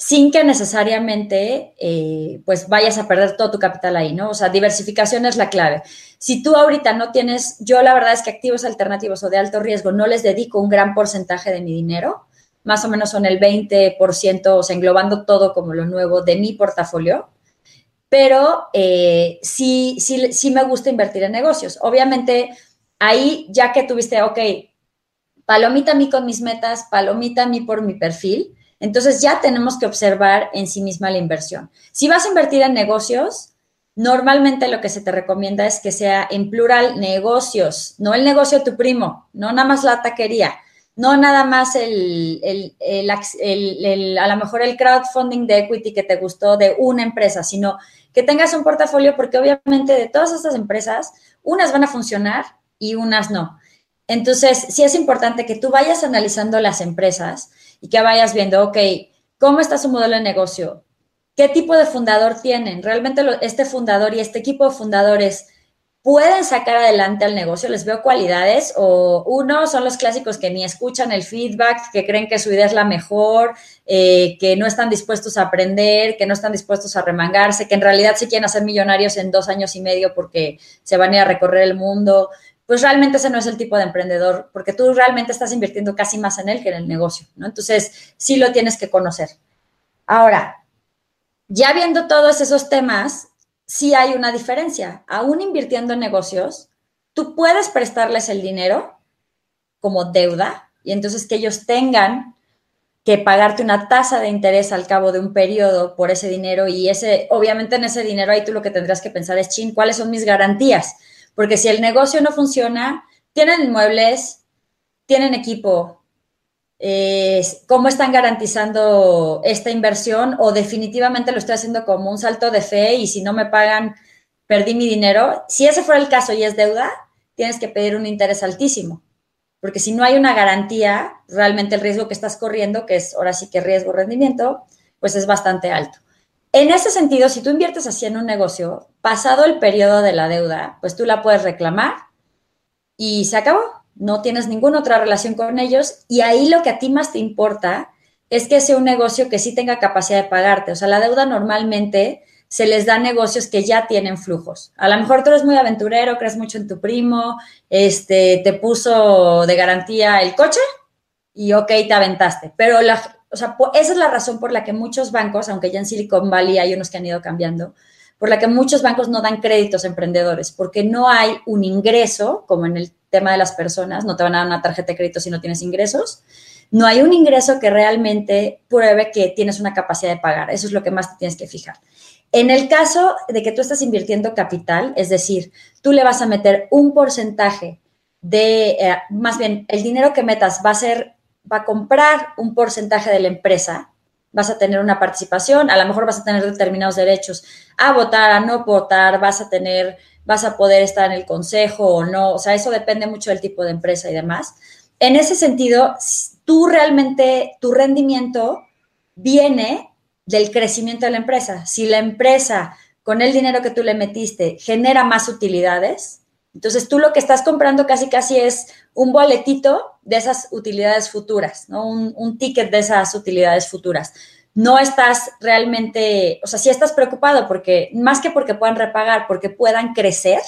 sin que necesariamente eh, pues vayas a perder todo tu capital ahí, ¿no? O sea, diversificación es la clave. Si tú ahorita no tienes, yo la verdad es que activos alternativos o de alto riesgo no les dedico un gran porcentaje de mi dinero, más o menos son el 20%, o sea, englobando todo como lo nuevo de mi portafolio, pero eh, sí, sí, sí me gusta invertir en negocios. Obviamente, ahí ya que tuviste, ok, palomita a mí con mis metas, palomita a mí por mi perfil, Entonces ya tenemos que observar en sí misma la inversión. Si vas a invertir en negocios, normalmente lo que se te recomienda es que sea en plural negocios, no el negocio de tu primo, no nada más la taquería, no nada más el, a lo mejor el crowdfunding de equity que te gustó de una empresa, sino que tengas un portafolio porque obviamente de todas estas empresas, unas van a funcionar y unas no. Entonces, sí es importante que tú vayas analizando las empresas y que vayas viendo, ok, ¿cómo está su modelo de negocio? ¿Qué tipo de fundador tienen? ¿Realmente este fundador y este equipo de fundadores pueden sacar adelante al negocio? ¿Les veo cualidades? O uno, son los clásicos que ni escuchan el feedback, que creen que su idea es la mejor, eh, que no están dispuestos a aprender, que no están dispuestos a remangarse, que en realidad se quieren hacer millonarios en dos años y medio porque se van a ir a recorrer el mundo pues realmente ese no es el tipo de emprendedor, porque tú realmente estás invirtiendo casi más en él que en el negocio, ¿no? Entonces, sí lo tienes que conocer. Ahora, ya viendo todos esos temas, sí hay una diferencia. Aún invirtiendo en negocios, tú puedes prestarles el dinero como deuda y entonces que ellos tengan que pagarte una tasa de interés al cabo de un periodo por ese dinero y ese, obviamente en ese dinero ahí tú lo que tendrás que pensar es, chin, ¿cuáles son mis garantías? Porque si el negocio no funciona, tienen inmuebles, tienen equipo, eh, ¿cómo están garantizando esta inversión? O definitivamente lo estoy haciendo como un salto de fe y si no me pagan, perdí mi dinero. Si ese fuera el caso y es deuda, tienes que pedir un interés altísimo. Porque si no hay una garantía, realmente el riesgo que estás corriendo, que es ahora sí que riesgo-rendimiento, pues es bastante alto. En ese sentido, si tú inviertes así en un negocio, pasado el periodo de la deuda, pues tú la puedes reclamar y se acabó. No tienes ninguna otra relación con ellos y ahí lo que a ti más te importa es que sea un negocio que sí tenga capacidad de pagarte. O sea, la deuda normalmente se les da negocios que ya tienen flujos. A lo mejor tú eres muy aventurero, crees mucho en tu primo, este, te puso de garantía el coche y ok, te aventaste. Pero la, o sea, esa es la razón por la que muchos bancos, aunque ya en Silicon Valley hay unos que han ido cambiando, por la que muchos bancos no dan créditos a emprendedores, porque no hay un ingreso, como en el tema de las personas, no te van a dar una tarjeta de crédito si no tienes ingresos, no hay un ingreso que realmente pruebe que tienes una capacidad de pagar. Eso es lo que más te tienes que fijar. En el caso de que tú estás invirtiendo capital, es decir, tú le vas a meter un porcentaje de, eh, más bien, el dinero que metas va a ser va a comprar un porcentaje de la empresa, vas a tener una participación, a lo mejor vas a tener determinados derechos a votar, a no votar, vas a tener, vas a poder estar en el consejo o no, o sea, eso depende mucho del tipo de empresa y demás. En ese sentido, tú realmente, tu rendimiento viene del crecimiento de la empresa. Si la empresa, con el dinero que tú le metiste, genera más utilidades, entonces tú lo que estás comprando casi casi es un boletito de esas utilidades futuras, ¿no? Un, ticket de esas utilidades futuras. No estás realmente, o sea, sí estás preocupado porque, más que porque puedan repagar, porque puedan crecer,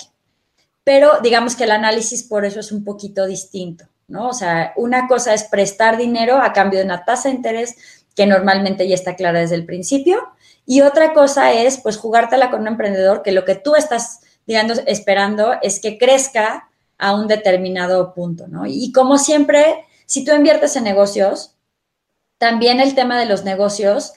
pero digamos que el análisis por eso es un poquito distinto, ¿no? O sea, una cosa es prestar dinero a cambio de una tasa de interés que normalmente ya está clara desde el principio, y otra cosa es, pues, jugártela con un emprendedor que lo que tú estás digamos, esperando es que crezca a un determinado punto, ¿no? Y como siempre, si tú inviertes en negocios, también el tema de los negocios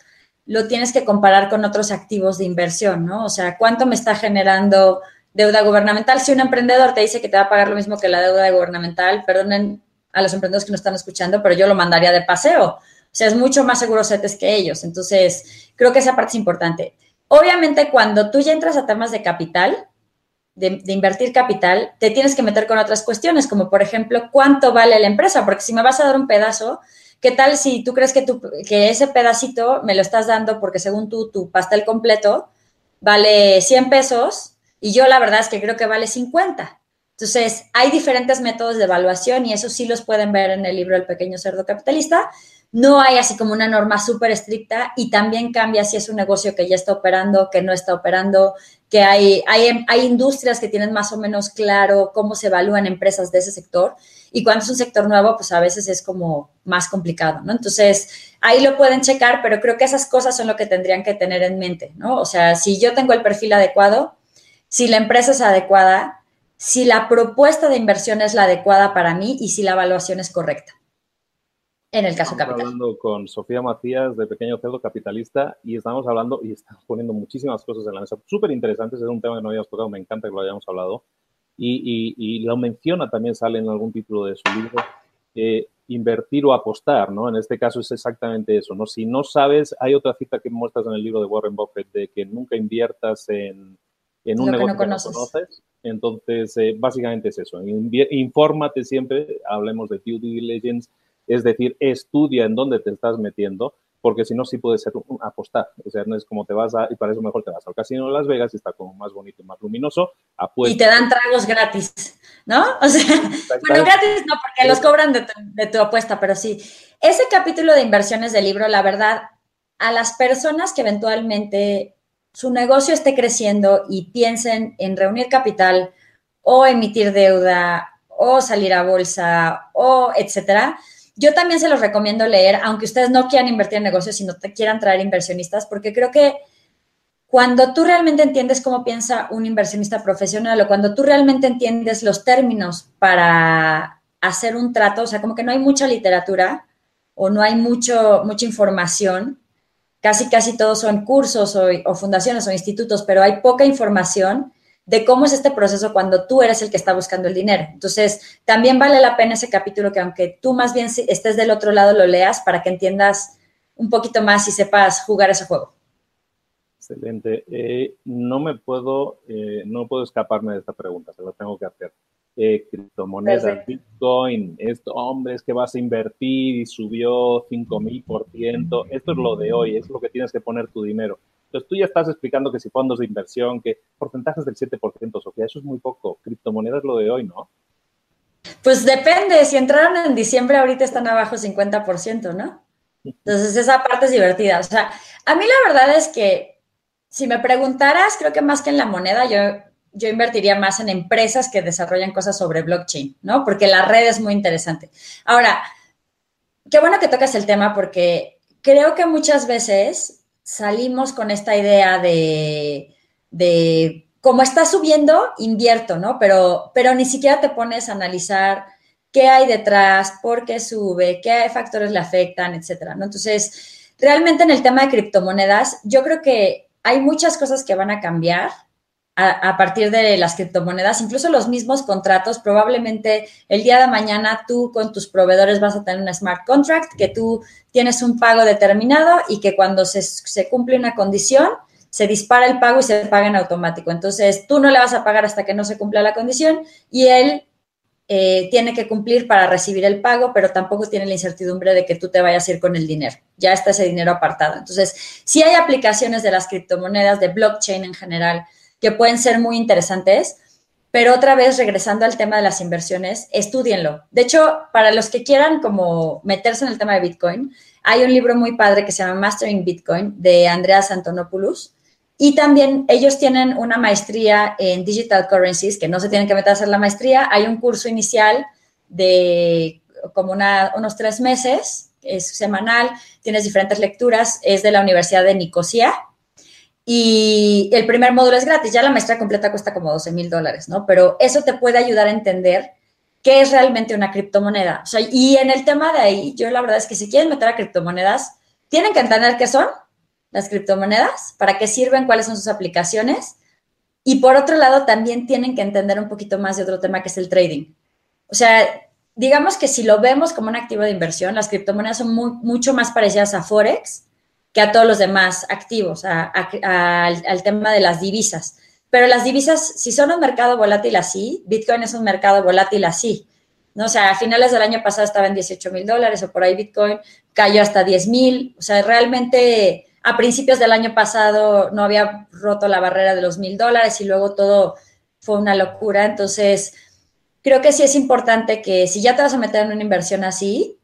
lo tienes que comparar con otros activos de inversión, ¿no? O sea, ¿cuánto me está generando deuda gubernamental? Si un emprendedor te dice que te va a pagar lo mismo que la deuda gubernamental, perdonen a los emprendedores que no están escuchando, pero yo lo mandaría de paseo. O sea, es mucho más seguro CETES que ellos. Entonces, creo que esa parte es importante. Obviamente, cuando tú ya entras a temas de capital, de, invertir capital, te tienes que meter con otras cuestiones, como por ejemplo, ¿cuánto vale la empresa? Porque si me vas a dar un pedazo, ¿qué tal si tú crees que, tu, que ese pedacito me lo estás dando porque según tú, tu pastel completo vale 100 pesos y yo la verdad es que creo que vale 50? Entonces, hay diferentes métodos de evaluación y eso sí los pueden ver en el libro El pequeño cerdo capitalista, no hay así como una norma súper estricta y también cambia si es un negocio que ya está operando, que no está operando, que hay, hay, hay industrias que tienen más o menos claro cómo se evalúan empresas de ese sector y cuando es un sector nuevo, pues a veces es como más complicado, ¿no? Entonces, ahí lo pueden checar, pero creo que esas cosas son lo que tendrían que tener en mente, ¿no? O sea, si yo tengo el perfil adecuado, si la empresa es adecuada, si la propuesta de inversión es la adecuada para mí y si la evaluación es correcta. En el caso estamos hablando con Sofía Macías de Pequeño Cerdo Capitalista y estamos hablando y estamos poniendo muchísimas cosas en la mesa súper interesantes. Es un tema que no habíamos tocado, me encanta que lo hayamos hablado. Y, y, lo menciona también, sale en algún título de su libro, eh, invertir o apostar, ¿no? En este caso es exactamente eso, ¿no? Si no sabes, hay otra cita que muestras en el libro de Warren Buffett de que nunca inviertas en, en un negocio que no conoces. Entonces, eh, básicamente es eso. Infórmate siempre, hablemos de due diligence, es decir, estudia en dónde te estás metiendo, porque si no, sí puede ser un apostar. O sea, no es como te vas a, y para eso mejor te vas al casino de Las Vegas y está como más bonito y más luminoso. Y te dan tragos gratis, ¿no? O sea, bueno, gratis no, porque los cobran de tu, de tu apuesta, pero sí. Ese capítulo de inversiones del libro, la verdad, a las personas que eventualmente su negocio esté creciendo y piensen en reunir capital o emitir deuda o salir a bolsa o etcétera, yo también se los recomiendo leer, aunque ustedes no quieran invertir en negocios, sino te quieran traer inversionistas, porque creo que cuando tú realmente entiendes cómo piensa un inversionista profesional o cuando tú realmente entiendes los términos para hacer un trato, o sea, como que no hay mucha literatura o no hay mucho, mucha información, casi casi todos son cursos o, o fundaciones o institutos, pero hay poca información de cómo es este proceso cuando tú eres el que está buscando el dinero. Entonces, también vale la pena ese capítulo que aunque tú más bien estés del otro lado, lo leas para que entiendas un poquito más y sepas jugar ese juego. Excelente. Eh, no me puedo, eh, no puedo escaparme de esta pregunta, se la tengo que hacer. Eh, criptomonedas, Bitcoin, esto, hombre, es que vas a invertir y subió 5000%. Esto es lo de hoy, es lo que tienes que poner tu dinero. Entonces tú ya estás explicando que si fondos de inversión, que porcentajes del 7%, Sofía, eso es muy poco. Criptomonedas lo de hoy, ¿no? Pues depende, si entraron en diciembre ahorita están abajo 50%, ¿no? Entonces esa parte es divertida. O sea, a mí la verdad es que si me preguntaras, creo que más que en la moneda, yo, yo invertiría más en empresas que desarrollan cosas sobre blockchain, ¿no? Porque la red es muy interesante. Ahora, qué bueno que tocas el tema porque creo que muchas veces salimos con esta idea de, de como está subiendo, invierto, ¿no? Pero, pero ni siquiera te pones a analizar qué hay detrás, por qué sube, qué factores le afectan, etcétera, ¿no? Entonces, realmente en el tema de criptomonedas, yo creo que hay muchas cosas que van a cambiar a, partir de las criptomonedas, incluso los mismos contratos, probablemente el día de mañana tú con tus proveedores vas a tener un smart contract, que tú tienes un pago determinado y que cuando se, se cumple una condición, se dispara el pago y se paga en automático. Entonces, tú no le vas a pagar hasta que no se cumpla la condición y él eh, tiene que cumplir para recibir el pago, pero tampoco tiene la incertidumbre de que tú te vayas a ir con el dinero. Ya está ese dinero apartado. Entonces, si hay aplicaciones de las criptomonedas, de blockchain en general, que pueden ser muy interesantes. Pero otra vez, regresando al tema de las inversiones, estudienlo. De hecho, para los que quieran como meterse en el tema de Bitcoin, hay un libro muy padre que se llama Mastering Bitcoin de Andreas Antonopoulos. Y también ellos tienen una maestría en Digital Currencies, que no se tienen que meter a hacer la maestría. Hay un curso inicial de como unos tres meses, es semanal, tienes diferentes lecturas, es de la Universidad de Nicosia, y el primer módulo es gratis, ya la maestría completa cuesta como 12 mil dólares, ¿no? Pero eso te puede ayudar a entender qué es realmente una criptomoneda. O sea, y en el tema de ahí, yo la verdad es que si quieren meter a criptomonedas, tienen que entender qué son las criptomonedas, para qué sirven, cuáles son sus aplicaciones. Y por otro lado, también tienen que entender un poquito más de otro tema que es el trading. O sea, digamos que si lo vemos como un activo de inversión, las criptomonedas son mucho más parecidas a Forex que a todos los demás activos, al, tema de las divisas. Pero las divisas, si son un mercado volátil así, Bitcoin es un mercado volátil así. ¿no? O sea, a finales del año pasado estaba en 18 mil dólares o por ahí Bitcoin cayó hasta 10 mil. O sea, realmente a principios del año pasado no había roto la barrera de los mil dólares y luego todo fue una locura. Entonces, creo que sí es importante que si ya te vas a meter en una inversión así,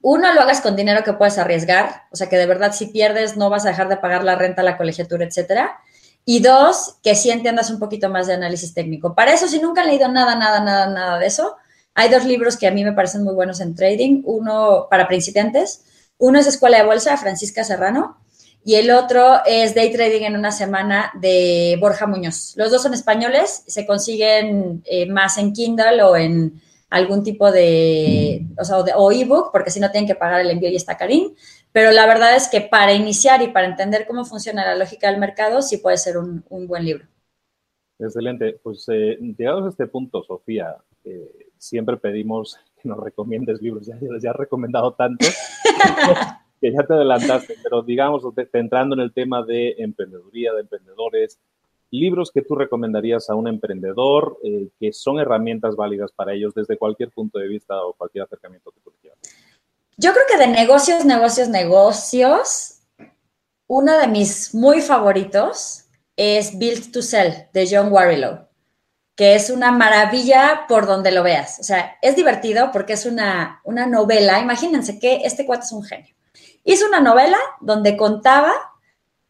uno, lo hagas con dinero que puedes arriesgar, o sea, que de verdad si pierdes no vas a dejar de pagar la renta, la colegiatura, etcétera. Y dos, que sí entiendas un poquito más de análisis técnico. Para eso, si nunca han leído nada, nada, nada, nada de eso, hay dos libros que a mí me parecen muy buenos en trading. Uno para principiantes, uno es Escuela de Bolsa, Francisca Serrano, y el otro es Day Trading en una semana de Borja Muñoz. Los dos son españoles, se consiguen eh, más en Kindle o en algún tipo de, o sea, o, ebook, porque si no tienen que pagar el envío y está carín. Pero la verdad es que para iniciar y para entender cómo funciona la lógica del mercado, sí puede ser un, buen libro. Excelente. Pues eh, llegados a este punto, Sofía, eh, siempre pedimos que nos recomiendes libros. Ya les he recomendado tantos que ya te adelantaste, pero digamos, centrando en el tema de emprendeduría, de emprendedores, libros que tú recomendarías a un emprendedor eh, que son herramientas válidas para ellos desde cualquier punto de vista o cualquier acercamiento que tú quieras. Yo creo que de negocios, negocios, negocios, uno de mis muy favoritos es Build to Sell de John Warrilow, que es una maravilla por donde lo veas. O sea, es divertido porque es una, una novela. Imagínense que este cuate es un genio. Hizo una novela donde contaba,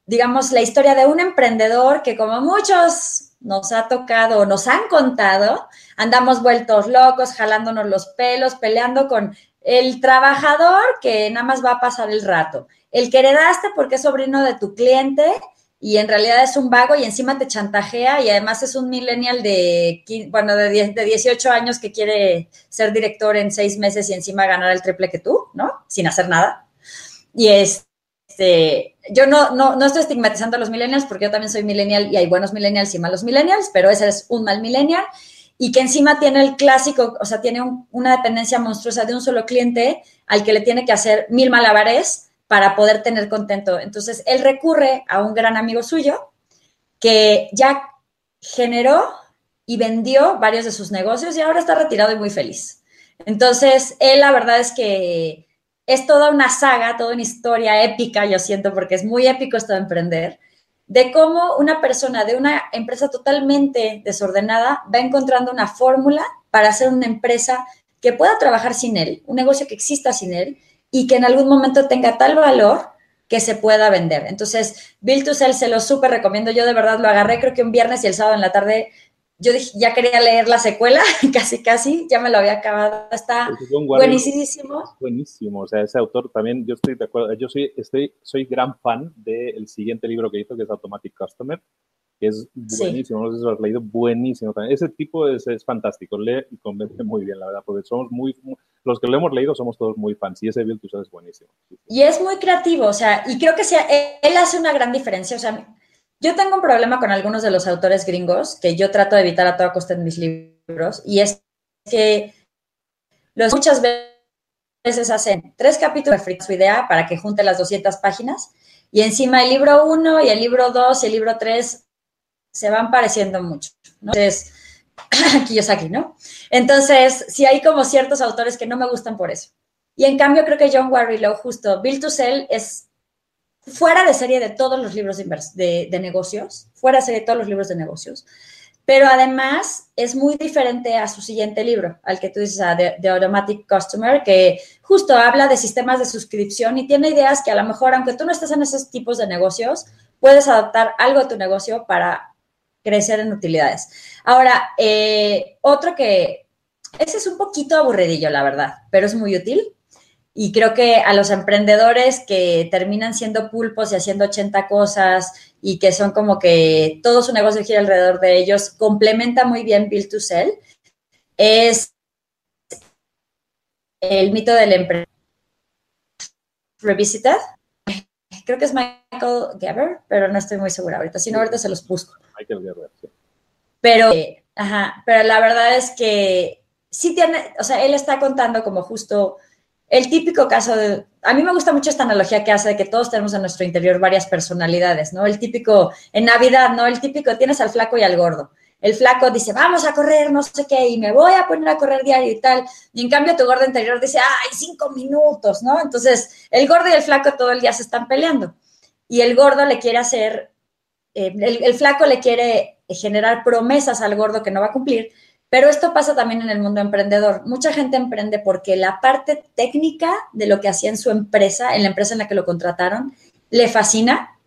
digamos, la historia de un emprendedor que como muchos nos ha tocado o nos han contado, andamos vueltos locos, jalándonos los pelos, peleando con el trabajador que nada más va a pasar el rato, el que heredaste porque es sobrino de tu cliente y en realidad es un vago y encima te chantajea y además es un millennial de, bueno, de, de 18 años que quiere ser director en seis meses y encima ganar el triple que tú, ¿no? Sin hacer nada. Y este, yo no, no, no estoy estigmatizando a los millennials porque yo también soy millennial y hay buenos millennials y malos millennials, pero ese es un mal millennial y que encima tiene el clásico, o sea, tiene una dependencia monstruosa de un solo cliente al que le tiene que hacer mil malabares para poder tener contento. Entonces, él recurre a un gran amigo suyo que ya generó y vendió varios de sus negocios y ahora está retirado y muy feliz. Entonces, él la verdad es que es toda una saga, toda una historia épica, yo siento, porque es muy épico esto de emprender, de cómo una persona de una empresa totalmente desordenada va encontrando una fórmula para hacer una empresa que pueda trabajar sin él, un negocio que exista sin él y que en algún momento tenga tal valor que se pueda vender. Entonces, Bill to Sell se lo súper recomiendo. Yo de verdad lo agarré, creo que un viernes y el sábado en la tarde yo dije, ya quería leer la secuela, casi, casi, ya me lo había acabado. Está buenísimo. Buenísimo, o sea, ese autor también, yo estoy de acuerdo, yo soy, estoy, soy gran fan del siguiente libro que hizo, que es Automatic Customer, que es buenísimo, no sé si lo has leído, buenísimo también. Ese tipo es, es fantástico, lee y convence muy bien, la verdad, porque somos muy, los que lo hemos leído somos todos muy fans y ese Bill es buenísimo. Y es muy creativo, o sea, y creo que sea, él hace una gran diferencia, o sea, yo tengo un problema con algunos de los autores gringos que yo trato de evitar a toda costa en mis libros y es que los muchas veces hacen tres capítulos de su idea para que junte las 200 páginas y encima el libro 1 y el libro 2 y el libro 3 se van pareciendo mucho. ¿no? Entonces, aquí, ¿no? Entonces, sí hay como ciertos autores que no me gustan por eso. Y en cambio creo que John Warrilow, justo, Bill to Sell es fuera de serie de todos los libros de, negocios, fuera de serie de todos los libros de negocios, pero además es muy diferente a su siguiente libro, al que tú dices, The, Automatic Customer, que justo habla de sistemas de suscripción y tiene ideas que a lo mejor, aunque tú no estés en esos tipos de negocios, puedes adaptar algo a tu negocio para crecer en utilidades. Ahora, eh, otro que, ese es un poquito aburridillo, la verdad, pero es muy útil, y creo que a los emprendedores que terminan siendo pulpos y haciendo 80 cosas y que son como que todo su negocio gira alrededor de ellos, complementa muy bien Build to Sell, es el mito del emprendedor Revisited. Creo que es Michael Gerber, pero no estoy muy segura ahorita. Si no, ahorita se los busco. Michael Gerber, sí. Pero, ajá, pero la verdad es que sí tiene, o sea, él está contando como justo el típico caso de, a mí me gusta mucho esta analogía que hace de que todos tenemos en nuestro interior varias personalidades, ¿no? El típico, en Navidad, ¿no? El típico, tienes al flaco y al gordo. El flaco dice, vamos a correr, no sé qué, y me voy a poner a correr diario y tal. Y en cambio tu gordo interior dice, ay, cinco minutos, ¿no? Entonces, el gordo y el flaco todo el día se están peleando. Y el gordo le quiere hacer, eh, el flaco le quiere generar promesas al gordo que no va a cumplir, pero esto pasa también en el mundo emprendedor. Mucha gente emprende porque la parte técnica de lo que hacía en su empresa, en la empresa en la que lo contrataron, le fascina,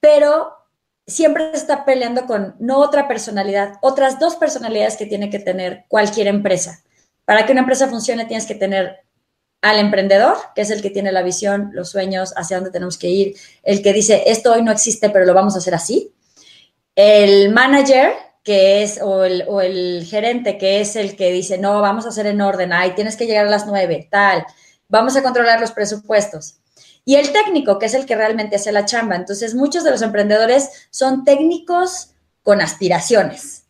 pero siempre está peleando con no otra personalidad, otras dos personalidades que tiene que tener cualquier empresa. Para que una empresa funcione tienes que tener al emprendedor, que es el que tiene la visión, los sueños, hacia dónde tenemos que ir, el que dice, esto hoy no existe, pero lo vamos a hacer así. El manager, que es, o el, o el gerente, que es el que dice, no, vamos a hacer en orden, ay, tienes que llegar a las nueve, tal, vamos a controlar los presupuestos. Y el técnico, que es el que realmente hace la chamba. Entonces, muchos de los emprendedores son técnicos con aspiraciones,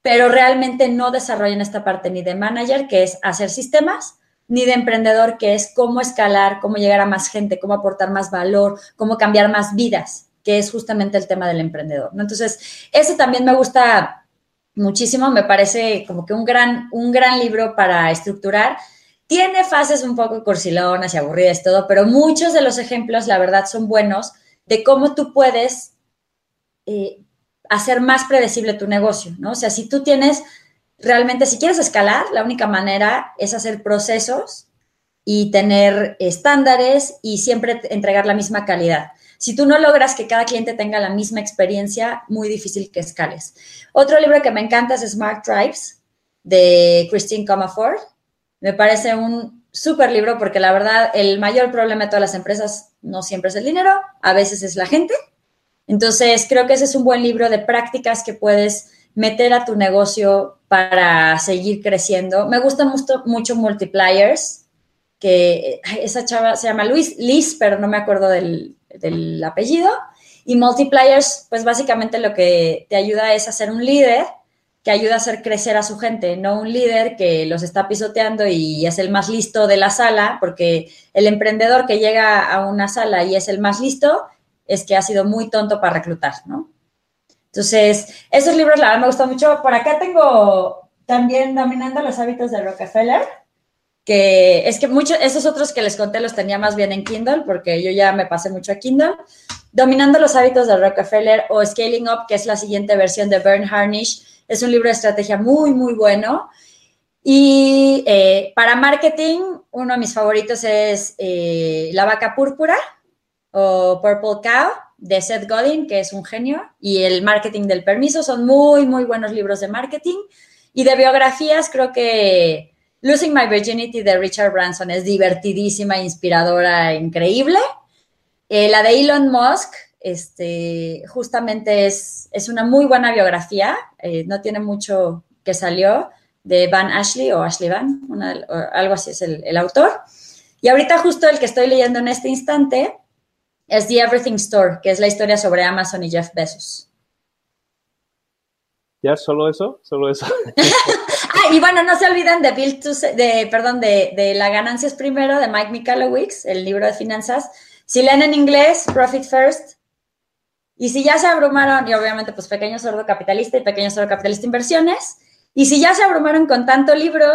pero realmente no desarrollan esta parte ni de manager, que es hacer sistemas, ni de emprendedor, que es cómo escalar, cómo llegar a más gente, cómo aportar más valor, cómo cambiar más vidas, que es justamente el tema del emprendedor. Entonces, ese también me gusta muchísimo, me parece como que un gran, un gran libro para estructurar. Tiene fases un poco cursilonas y aburridas todo, pero muchos de los ejemplos, la verdad, son buenos de cómo tú puedes eh, hacer más predecible tu negocio, ¿no? O sea, si tú tienes realmente, si quieres escalar, la única manera es hacer procesos y tener estándares y siempre entregar la misma calidad. Si tú no logras que cada cliente tenga la misma experiencia, muy difícil que escales. Otro libro que me encanta es Smart Tribes de Christine Comerford. Me parece un súper libro porque la verdad el mayor problema de todas las empresas no siempre es el dinero, a veces es la gente. Entonces creo que ese es un buen libro de prácticas que puedes meter a tu negocio para seguir creciendo. Me gusta mucho, mucho Multipliers, que esa chava se llama Luis, Liz, pero no me acuerdo del, del apellido. Y multipliers, pues básicamente lo que te ayuda es a ser un líder que ayuda a hacer crecer a su gente, no un líder que los está pisoteando y es el más listo de la sala, porque el emprendedor que llega a una sala y es el más listo es que ha sido muy tonto para reclutar, ¿no? Entonces, esos libros la verdad me gustan mucho. Por acá tengo también Dominando los hábitos de Rockefeller que es que muchos, esos otros que les conté los tenía más bien en Kindle, porque yo ya me pasé mucho a Kindle. Dominando los hábitos de Rockefeller o Scaling Up, que es la siguiente versión de Bern Harnish, es un libro de estrategia muy, muy bueno. Y eh, para marketing, uno de mis favoritos es eh, La vaca púrpura o Purple Cow de Seth Godin, que es un genio, y El marketing del permiso. Son muy, muy buenos libros de marketing. Y de biografías, creo que Losing My Virginity de Richard Branson es divertidísima, inspiradora, increíble. Eh, la de Elon Musk, este, justamente es, es una muy buena biografía, eh, no tiene mucho que salió, de Van Ashley o Ashley Van, algo así es el, el, autor. Y ahorita justo el que estoy leyendo en este instante es The Everything Store, que es la historia sobre Amazon y Jeff Bezos. ¿Ya solo eso? ¿Solo eso? ah, y bueno, no se olviden de Bill to, de, perdón, de, de La ganancia es primero, de Mike Michalowicz, el libro de finanzas. Si leen en inglés, Profit First. Y si ya se abrumaron, y obviamente pues Pequeño Sordo Capitalista y Pequeño Sordo Capitalista Inversiones. Y si ya se abrumaron con tanto libro,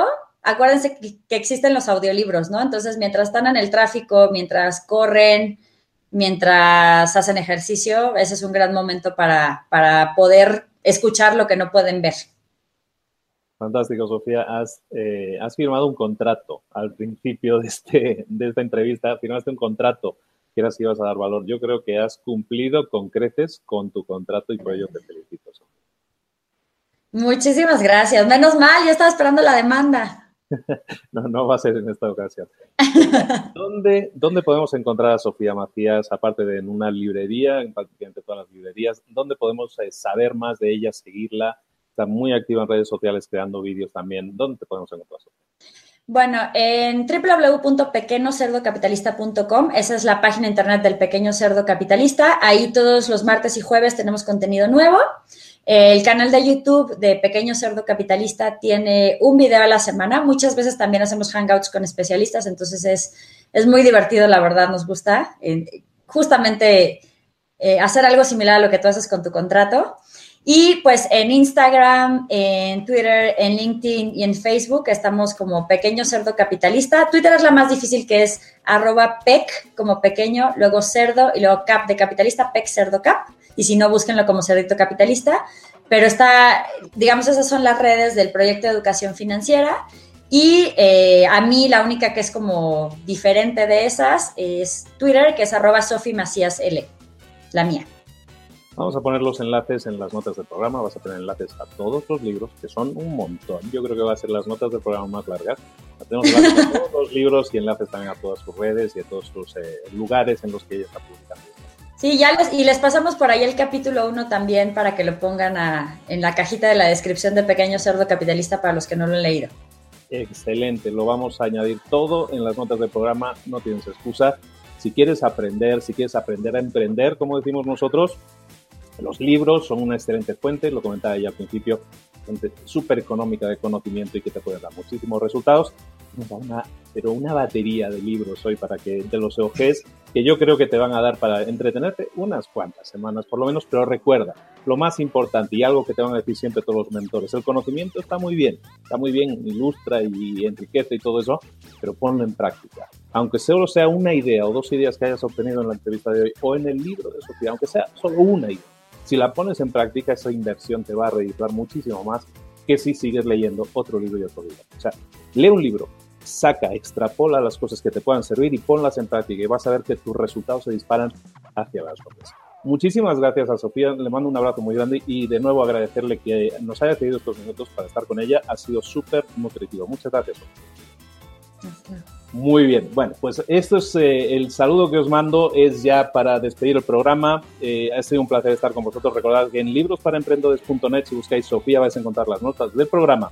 acuérdense que, que existen los audiolibros, ¿no? Entonces, mientras están en el tráfico, mientras corren, mientras hacen ejercicio, ese es un gran momento para, para poder escuchar lo que no pueden ver. Fantástico, Sofía. Has, eh, has firmado un contrato al principio de, este, de esta entrevista. Firmaste un contrato que eras que ibas a dar valor. Yo creo que has cumplido con creces con tu contrato y por ello te felicito. Sofía. Muchísimas gracias. Menos mal, yo estaba esperando la demanda. no, no va a ser en esta ocasión. ¿Dónde, ¿Dónde podemos encontrar a Sofía Macías, aparte de en una librería, en prácticamente todas las librerías? ¿Dónde podemos eh, saber más de ella, seguirla? Está muy activa en redes sociales creando vídeos también. ¿Dónde te podemos encontrar? Bueno, en www.pequeñocerdocapitalista.com, esa es la página internet del Pequeño Cerdo Capitalista. Ahí todos los martes y jueves tenemos contenido nuevo. El canal de YouTube de Pequeño Cerdo Capitalista tiene un video a la semana. Muchas veces también hacemos hangouts con especialistas, entonces es, es muy divertido, la verdad, nos gusta. Eh, justamente eh, hacer algo similar a lo que tú haces con tu contrato. Y pues en Instagram, en Twitter, en LinkedIn y en Facebook estamos como Pequeño Cerdo Capitalista. Twitter es la más difícil que es arroba pec como pequeño, luego cerdo y luego cap de capitalista, pec cerdo cap. Y si no, búsquenlo como Cerdito Capitalista. Pero está, digamos, esas son las redes del proyecto de educación financiera. Y eh, a mí la única que es como diferente de esas es Twitter, que es arroba Sofi Macías L, la mía. Vamos a poner los enlaces en las notas del programa, vas a tener enlaces a todos los libros, que son un montón. Yo creo que va a ser las notas del programa más largas. Tenemos enlaces a todos los libros y enlaces también a todas sus redes y a todos sus eh, lugares en los que ella está publicando. Sí, ya les, y les pasamos por ahí el capítulo 1 también para que lo pongan en la cajita de la descripción de Pequeño Cerdo Capitalista para los que no lo han leído. Excelente, lo vamos a añadir todo en las notas del programa, no tienes excusa. Si quieres aprender, si quieres aprender a emprender, como decimos nosotros, los libros son una excelente fuente, lo comentaba ya al principio, fuente súper económica de conocimiento y que te puede dar muchísimos resultados. Una, pero una batería de libros hoy para que te los ojes, que yo creo que te van a dar para entretenerte unas cuantas semanas por lo menos, pero recuerda, lo más importante y algo que te van a decir siempre todos los mentores, el conocimiento está muy bien, está muy bien, ilustra y enriquece y todo eso, pero ponlo en práctica. Aunque solo sea una idea o dos ideas que hayas obtenido en la entrevista de hoy o en el libro de Sofía, aunque sea solo una idea si la pones en práctica, esa inversión te va a redituar muchísimo más que si sigues leyendo otro libro y otro libro. O sea, lee un libro, saca, extrapola las cosas que te puedan servir y ponlas en práctica y vas a ver que tus resultados se disparan hacia las cosas. Muchísimas gracias a Sofía, le mando un abrazo muy grande y de nuevo agradecerle que nos haya cedido estos minutos para estar con ella. Ha sido súper nutritivo. Muchas gracias. Sofía. Muy bien, bueno, pues esto es eh, el saludo que os mando, es ya para despedir el programa. Eh, ha sido un placer estar con vosotros. Recordad que en librosparaemprendedores.net, si buscáis Sofía, vais a encontrar las notas del programa.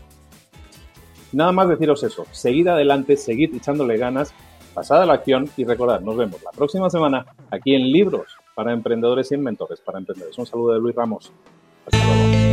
Nada más deciros eso, seguid adelante, seguid echándole ganas, pasad a la acción y recordad, nos vemos la próxima semana aquí en Libros para Emprendedores y Mentores para Emprendedores. Un saludo de Luis Ramos. Hasta luego.